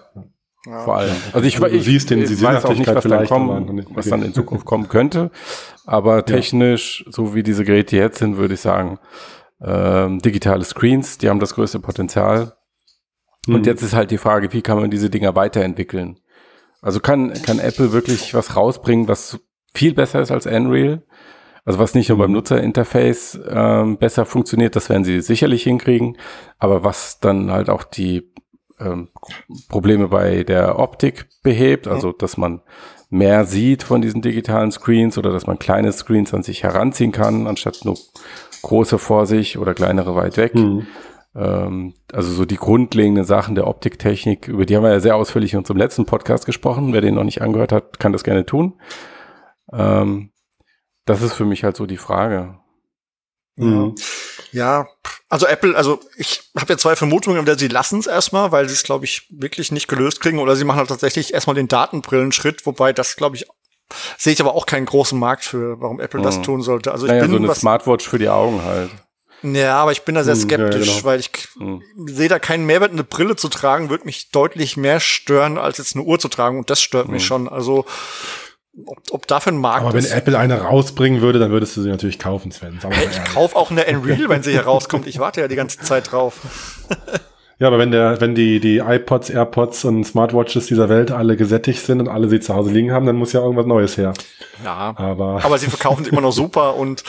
Ja. vor allem. Also ich, Du ich, siehst den- ich die weiß auch nicht, was dann, kommen, was dann in Zukunft kommen (laughs) könnte, aber technisch, so wie diese Geräte jetzt sind, würde ich sagen, ähm, digitale Screens, die haben das größte Potenzial. Und Hm. jetzt ist halt die Frage, wie kann man diese Dinger weiterentwickeln? Also kann, kann Apple wirklich was rausbringen, was viel besser ist als Unreal? Also was nicht nur beim Nutzerinterface ähm, besser funktioniert, das werden sie sicherlich hinkriegen, aber was dann halt auch die ähm, Probleme bei der Optik behebt, also dass man mehr sieht von diesen digitalen Screens oder dass man kleine Screens an sich heranziehen kann, anstatt nur große vor sich oder kleinere weit weg. Hm. Ähm, also so die grundlegenden Sachen der Optiktechnik, über die haben wir ja sehr ausführlich in unserem letzten Podcast gesprochen. Wer den noch nicht angehört hat, kann das gerne tun. Ähm, das ist für mich halt so die Frage. Hm. Ja, also Apple, also ich habe ja zwei Vermutungen, entweder sie lassen es erstmal, weil sie es, glaube ich, wirklich nicht gelöst kriegen, oder sie machen halt tatsächlich erstmal den Datenbrillenschritt, wobei das, glaube ich, sehe ich aber auch keinen großen Markt für, warum Apple das Mhm. tun sollte. Also ich naja, bin so eine was, Smartwatch für die Augen halt. ja, aber ich bin da sehr Hm, ja, ja, skeptisch, genau. weil ich Mhm. sehe da keinen Mehrwert, eine Brille zu tragen, würde mich deutlich mehr stören, als jetzt eine Uhr zu tragen, und das stört mich Mhm. schon. Also ob, ob dafür ein Markt Aber wenn ist. Apple eine rausbringen würde, dann würdest du sie natürlich kaufen, Sven. Sagen ich ehrlich. kauf auch eine Unreal, wenn sie hier (laughs) rauskommt. Ich warte ja die ganze Zeit drauf. Ja, aber wenn der, wenn die, die iPods, AirPods und Smartwatches dieser Welt alle gesättigt sind und alle sie zu Hause liegen haben, dann muss ja irgendwas Neues her. Ja. Aber, Aber sie verkaufen sie immer noch super und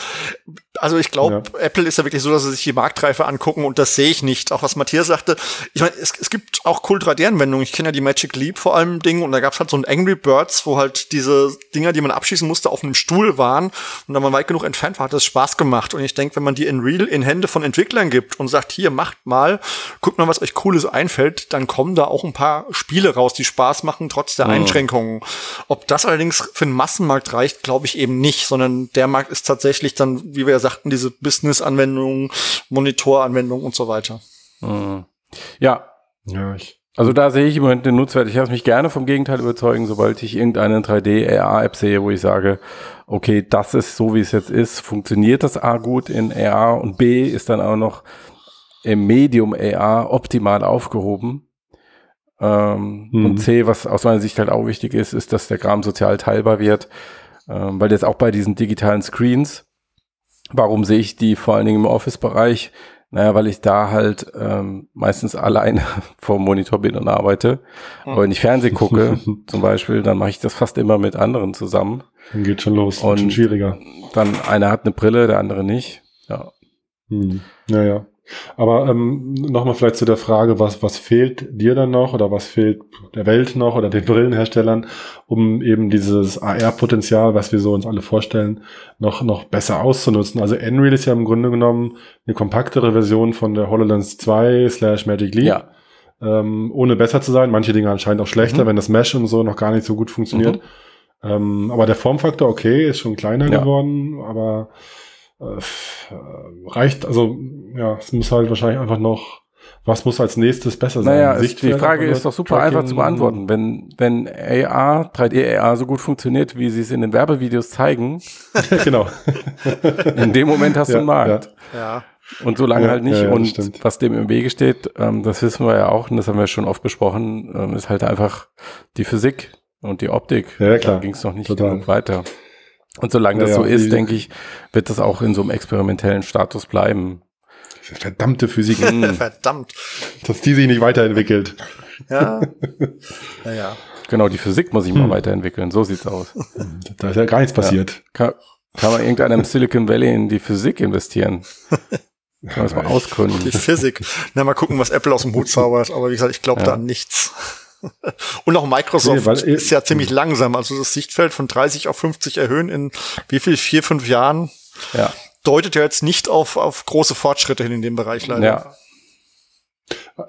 also ich glaube, Apple ist ja wirklich so, dass sie sich die Marktreife angucken und das sehe ich nicht. Auch was Matthias sagte, ich meine, es, es gibt auch cool 3D-Anwendungen. Ich kenne ja die Magic Leap vor allem Ding und da gab es halt so ein Angry Birds, wo halt diese Dinger, die man abschießen musste, auf einem Stuhl waren und da man weit genug entfernt war, hat das Spaß gemacht. Und ich denke, wenn man die in Real in Hände von Entwicklern gibt und sagt, hier, macht mal, guckt mal, was euch Cooles einfällt, dann kommen da auch ein paar Spiele raus, die Spaß machen, trotz der Einschränkungen. Ob das allerdings für den Massenmarkt reicht, glaube ich eben nicht, sondern der Markt ist tatsächlich dann, wie wir ja sagten, diese Business-Anwendungen, Monitoranwendungen und so weiter. Mhm. Ja, ja, ich, also da sehe ich im Moment den Nutzwert. Ich lasse mich gerne vom Gegenteil überzeugen, sobald ich irgendeine 3D-AR-App sehe, wo ich sage, okay, das ist so, wie es jetzt ist, funktioniert das A gut in AR und B ist dann auch noch im Medium AR optimal aufgehoben. Ähm, Mhm. Und C, was aus meiner Sicht halt auch wichtig ist, ist, dass der Kram sozial teilbar wird, ähm, weil jetzt auch bei diesen digitalen Screens, warum sehe ich die vor allen Dingen im Office-Bereich? Naja, weil ich da halt ähm, meistens alleine (laughs) vor dem Monitor bin und arbeite. Aber wenn ich Fernsehen gucke, (laughs) zum Beispiel, dann mache ich das fast immer mit anderen zusammen. dann geht schon los. Und- schon schwieriger. Dann einer hat eine Brille, der andere nicht. Ja. Hm. Ja, ja. Aber ähm, nochmal vielleicht zu der Frage, was, was fehlt dir dann noch oder was fehlt der Welt noch oder den Brillenherstellern, um eben dieses AR-Potenzial, was wir so uns alle vorstellen, noch, noch besser auszunutzen. Also Unreal ist ja im Grunde genommen eine kompaktere Version von der HoloLens 2 slash Magic Leap. ja. Ähm, ohne besser zu sein. Manche Dinge anscheinend auch schlechter, Mhm. wenn das Mesh und so noch gar nicht so gut funktioniert. Ähm, aber der Formfaktor, okay, ist schon kleiner Ja. geworden, aber äh, reicht, also ja, es muss halt wahrscheinlich einfach noch, was muss als nächstes besser sein? Naja, die Frage ist doch super Tracking? einfach zu beantworten. Wenn, wenn AR, 3D-AR so gut funktioniert, wie sie es in den Werbevideos zeigen, (laughs) genau. in dem Moment hast du Ja, einen Markt. Ja. Und so lange Ja, halt nicht. ja, ja, und stimmt. was dem im Wege steht, ähm, das wissen wir ja auch, und das haben wir schon oft besprochen, ähm, ist halt einfach die Physik und die Optik. Ja, ja, klar. Da ging es noch nicht Total. genug weiter. Und solange das Ja, so ja, ist, denke ich, wird das auch in so einem experimentellen Status bleiben. Diese verdammte Physik. (laughs) Verdammt. dass die sich nicht weiterentwickelt. ja. (laughs) Naja. Genau, die Physik muss ich mal weiterentwickeln. So sieht's aus. Da ist ja gar nichts passiert. Kann, kann man irgendeiner im Silicon Valley in die Physik investieren? (laughs) Kann man das mal ausgründen? Die Physik. Na, mal gucken, was Apple aus dem Hut zaubert. Aber wie gesagt, ich glaube Ja. da an nichts. Und auch Microsoft Nee, weil- ist ja ziemlich langsam. Also das Sichtfeld von 30 auf 50 erhöhen in wie viel? Vier, fünf Jahren Ja, deutet ja jetzt nicht auf, auf große Fortschritte hin in dem Bereich leider. ja.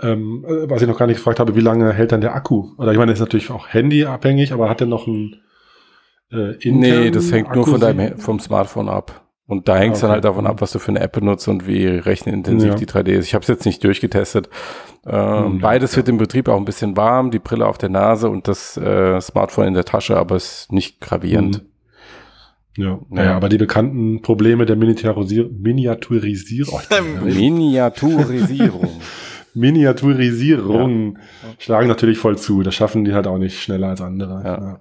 Ähm, äh, was ich noch gar nicht gefragt habe, wie lange hält dann der Akku? Oder ich meine, das ist natürlich auch handyabhängig, aber hat der noch ein äh, Nee, das hängt nur von Akku- deinem, vom Smartphone ab. Und da hängt es dann Okay. halt davon ab, was du für eine App benutzt und wie rechenintensiv Ja. die 3D ist. Ich habe es jetzt nicht durchgetestet. Ähm, Hm, beides ja. wird im Betrieb auch ein bisschen warm, die Brille auf der Nase und das äh, Smartphone in der Tasche, aber es ist nicht gravierend. Ja, naja, aber die bekannten Probleme der Miniaturisier Miniaturisierung, Ähm, (laughs) Miniaturisierung. Miniaturisierung schlagen natürlich voll zu. Das schaffen die halt auch nicht schneller als andere. Ja.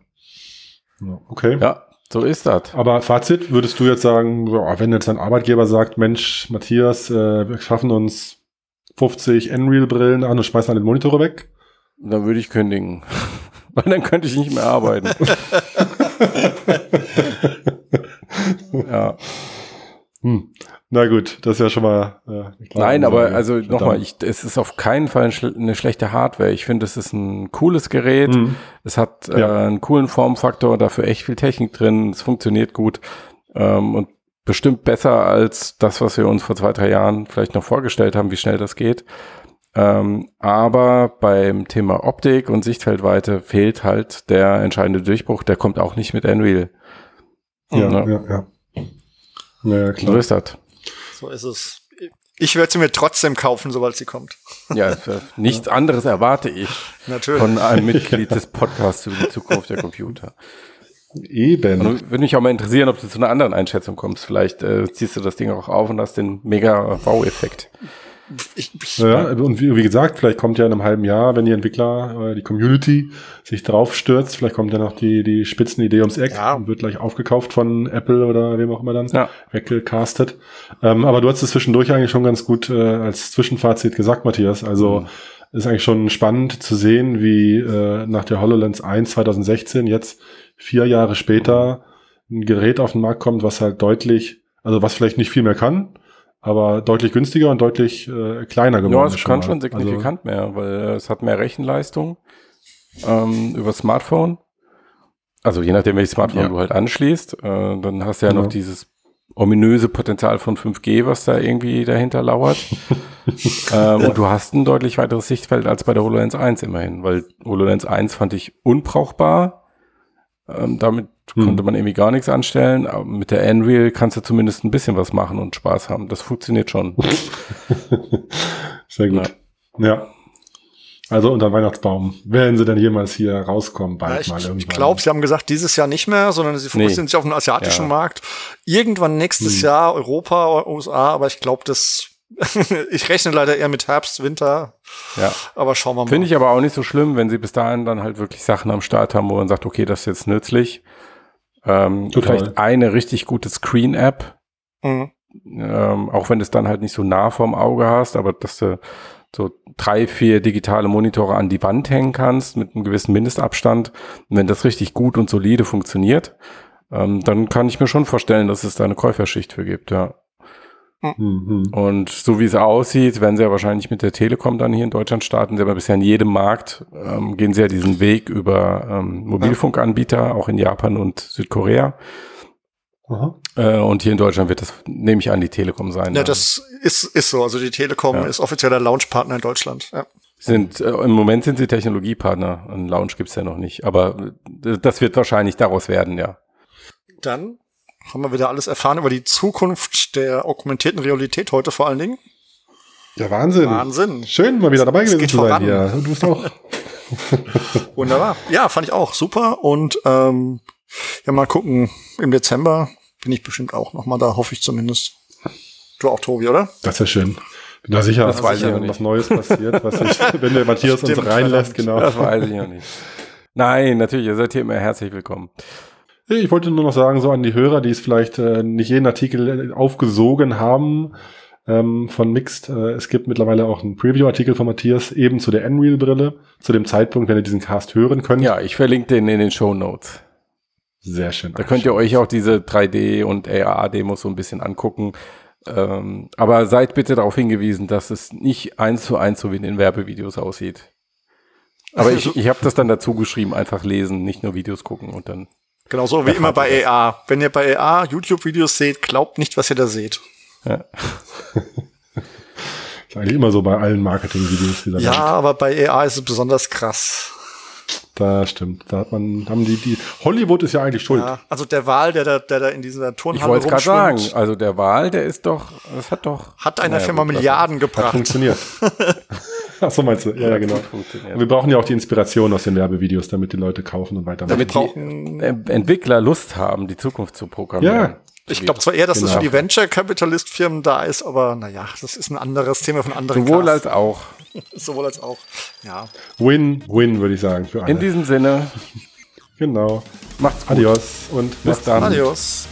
Ja, Okay. ja, so ist das. Aber Fazit, würdest du jetzt sagen, ja, wenn jetzt ein Arbeitgeber sagt, Mensch, Matthias, äh, wir schaffen uns 50 Nreal-Brillen an und schmeißen alle Monitore weg? Dann würde ich kündigen. (laughs) Weil dann könnte ich nicht mehr arbeiten. (laughs) (laughs) ja. Hm. Na gut, das ist ja schon mal. Äh, Nein, aber Ansage. also nochmal, ich, es ist auf keinen Fall ein schl eine schlechte Hardware. Ich finde, es ist ein cooles Gerät. Hm. Es hat Ja. äh, einen coolen Formfaktor, dafür echt viel Technik drin. Es funktioniert gut ähm, und bestimmt besser als das, was wir uns vor zwei, drei Jahren vielleicht noch vorgestellt haben, wie schnell das geht. Ähm, aber beim Thema Optik und Sichtfeldweite fehlt halt der entscheidende Durchbruch. Der kommt auch nicht mit Unreal. Ja, Ja. ja, ja. Naja, So klar. ist das. So ist es. Ich werde sie mir trotzdem kaufen, sobald sie kommt. Ja, (laughs) äh, nichts anderes erwarte ich Natürlich. von einem Mitglied (laughs) des Podcasts über die Zukunft der Computer. Eben. Und würde mich auch mal interessieren, ob du zu einer anderen Einschätzung kommst. Vielleicht äh, ziehst du das Ding auch auf und hast den mega Wow-Effekt. Ich, ich, Ja, und wie, wie gesagt, vielleicht kommt ja in einem halben Jahr, wenn die Entwickler, äh, die Community sich drauf stürzt, vielleicht kommt ja noch die, die Spitzenidee ums Eck Ja. und wird gleich aufgekauft von Apple oder wem auch immer dann, Ja. weggecastet. Ähm, aber du hast es zwischendurch eigentlich schon ganz gut äh, als Zwischenfazit gesagt, Matthias. Also Mhm. ist eigentlich schon spannend zu sehen, wie äh, nach der HoloLens 1 2016 jetzt vier Jahre später ein Gerät auf den Markt kommt, was halt deutlich, also was vielleicht nicht viel mehr kann, aber deutlich günstiger und deutlich äh, kleiner geworden Ja, es kann schon signifikant mehr, weil äh, es hat mehr Rechenleistung ähm, über Smartphone. Also je nachdem, welches Smartphone Ja. du halt anschließt, äh, dann hast du ja Genau. noch dieses ominöse Potenzial von 5G, was da irgendwie dahinter lauert. (laughs) ähm, Und du hast ein deutlich weiteres Sichtfeld als bei der HoloLens 1 immerhin, weil HoloLens 1 fand ich unbrauchbar. Ähm, damit Hm. konnte man irgendwie gar nichts anstellen. Aber mit der Unreal kannst du zumindest ein bisschen was machen und Spaß haben. Das funktioniert schon. (laughs) Sehr gut. Ja. Also unter Weihnachtsbaum. Werden sie denn jemals hier rauskommen? Bald ja, ich, mal ich irgendwann. glaube, sie haben gesagt, dieses Jahr nicht mehr, sondern sie fokussieren Nee. sich auf den asiatischen Ja. Markt. Irgendwann nächstes Hm. Jahr Europa, USA, aber ich glaube, das, (laughs) ich rechne leider eher mit Herbst, Winter, Ja. aber schauen wir mal. Finde ich aber auch nicht so schlimm, wenn sie bis dahin dann halt wirklich Sachen am Start haben, wo man sagt, okay, das ist jetzt nützlich. Ähm, Total. vielleicht eine richtig gute Screen-App, Mhm. ähm, auch wenn du es dann halt nicht so nah vorm Auge hast, aber dass du so drei, vier digitale Monitore an die Wand hängen kannst mit einem gewissen Mindestabstand. Und wenn das richtig gut und solide funktioniert, ähm, dann kann ich mir schon vorstellen, dass es da eine Käuferschicht für gibt, ja. Mhm. Und so wie es aussieht, werden sie ja wahrscheinlich mit der Telekom dann hier in Deutschland starten. Sie haben ja bisher in jedem Markt, ähm, gehen sie ja diesen Weg über ähm, Mobilfunkanbieter, auch in Japan und Südkorea. Äh, und hier in Deutschland wird das, nehme ich an, die Telekom sein. Ja, das ist, ist so. Also die Telekom Ja. ist offizieller Launchpartner in Deutschland. Ja. sind, äh, Im Moment sind sie Technologiepartner. Einen Launch gibt's ja noch nicht. Aber äh, das wird wahrscheinlich daraus werden, ja. Dann haben wir wieder alles erfahren über die Zukunft der augmentierten Realität heute vor allen Dingen. Ja, Wahnsinn. Wahnsinn. Schön, mal wieder dabei Es gewesen zu sein voran. hier. Du bist auch. (laughs) Wunderbar. Ja, fand ich auch super. Und ähm, ja, mal gucken. Im Dezember bin ich bestimmt auch noch mal da, hoffe ich zumindest. Du auch, Tobi, oder? Das ist ja schön. Bin da sicher, Das dass weiß ich sicher, noch wenn nicht. was Neues passiert, was ich, (laughs) wenn der Matthias uns reinlässt, genau. Das weiß ich noch nicht. Nein, natürlich, ihr seid hier immer herzlich willkommen. Ich wollte nur noch sagen, so an die Hörer, die es vielleicht äh, nicht jeden Artikel aufgesogen haben. Äh, ähm, von Mixed. Äh, es gibt mittlerweile auch einen Preview-Artikel von Matthias eben zu der Unreal-Brille, zu dem Zeitpunkt, wenn ihr diesen Cast hören könnt. Ja, ich verlinke den in den Show Notes. Sehr schön. Da könnt ihr euch auch diese 3D- und AR-Demos so ein bisschen angucken. Ähm, aber seid bitte darauf hingewiesen, dass es nicht eins zu eins so wie in den Werbevideos aussieht. Aber (laughs) ich, ich habe das dann dazu geschrieben, einfach lesen, nicht nur Videos gucken und dann. Genau so wie immer bei AR. Wenn ihr bei AR YouTube-Videos seht, glaubt nicht, was ihr da seht. Ja. (laughs) ist eigentlich immer so bei allen Marketing-Videos. Ja, Welt. aber bei AR ist es besonders krass. Da stimmt. Da hat man, haben die, die, Hollywood ist ja eigentlich schuld. Ja, also der Wal, der da, der da in dieser Ich Turnhalle wollte gerade sagen, also der Wahl, der ist doch, das hat doch. hat einer Naja, Firma Milliarden Hat gebracht. funktioniert. (laughs) (laughs) Ach so meinst du? Ja, ja, genau. Funktioniert. Wir brauchen ja auch die Inspiration aus den Werbevideos, damit die Leute kaufen und weitermachen. Damit die äh, Entwickler Lust haben, die Zukunft zu programmieren. Ja. Ich glaube zwar eher, dass das Genau. für die Venture-Capitalist-Firmen da ist, aber naja, das ist ein anderes Thema von anderen Sowohl Casts. als auch. (laughs) Sowohl als auch. Ja. Win, win, würde ich sagen, für alle. In diesem Sinne, (laughs) genau. macht's gut. Adios und Bis macht's dann. gut. Adios.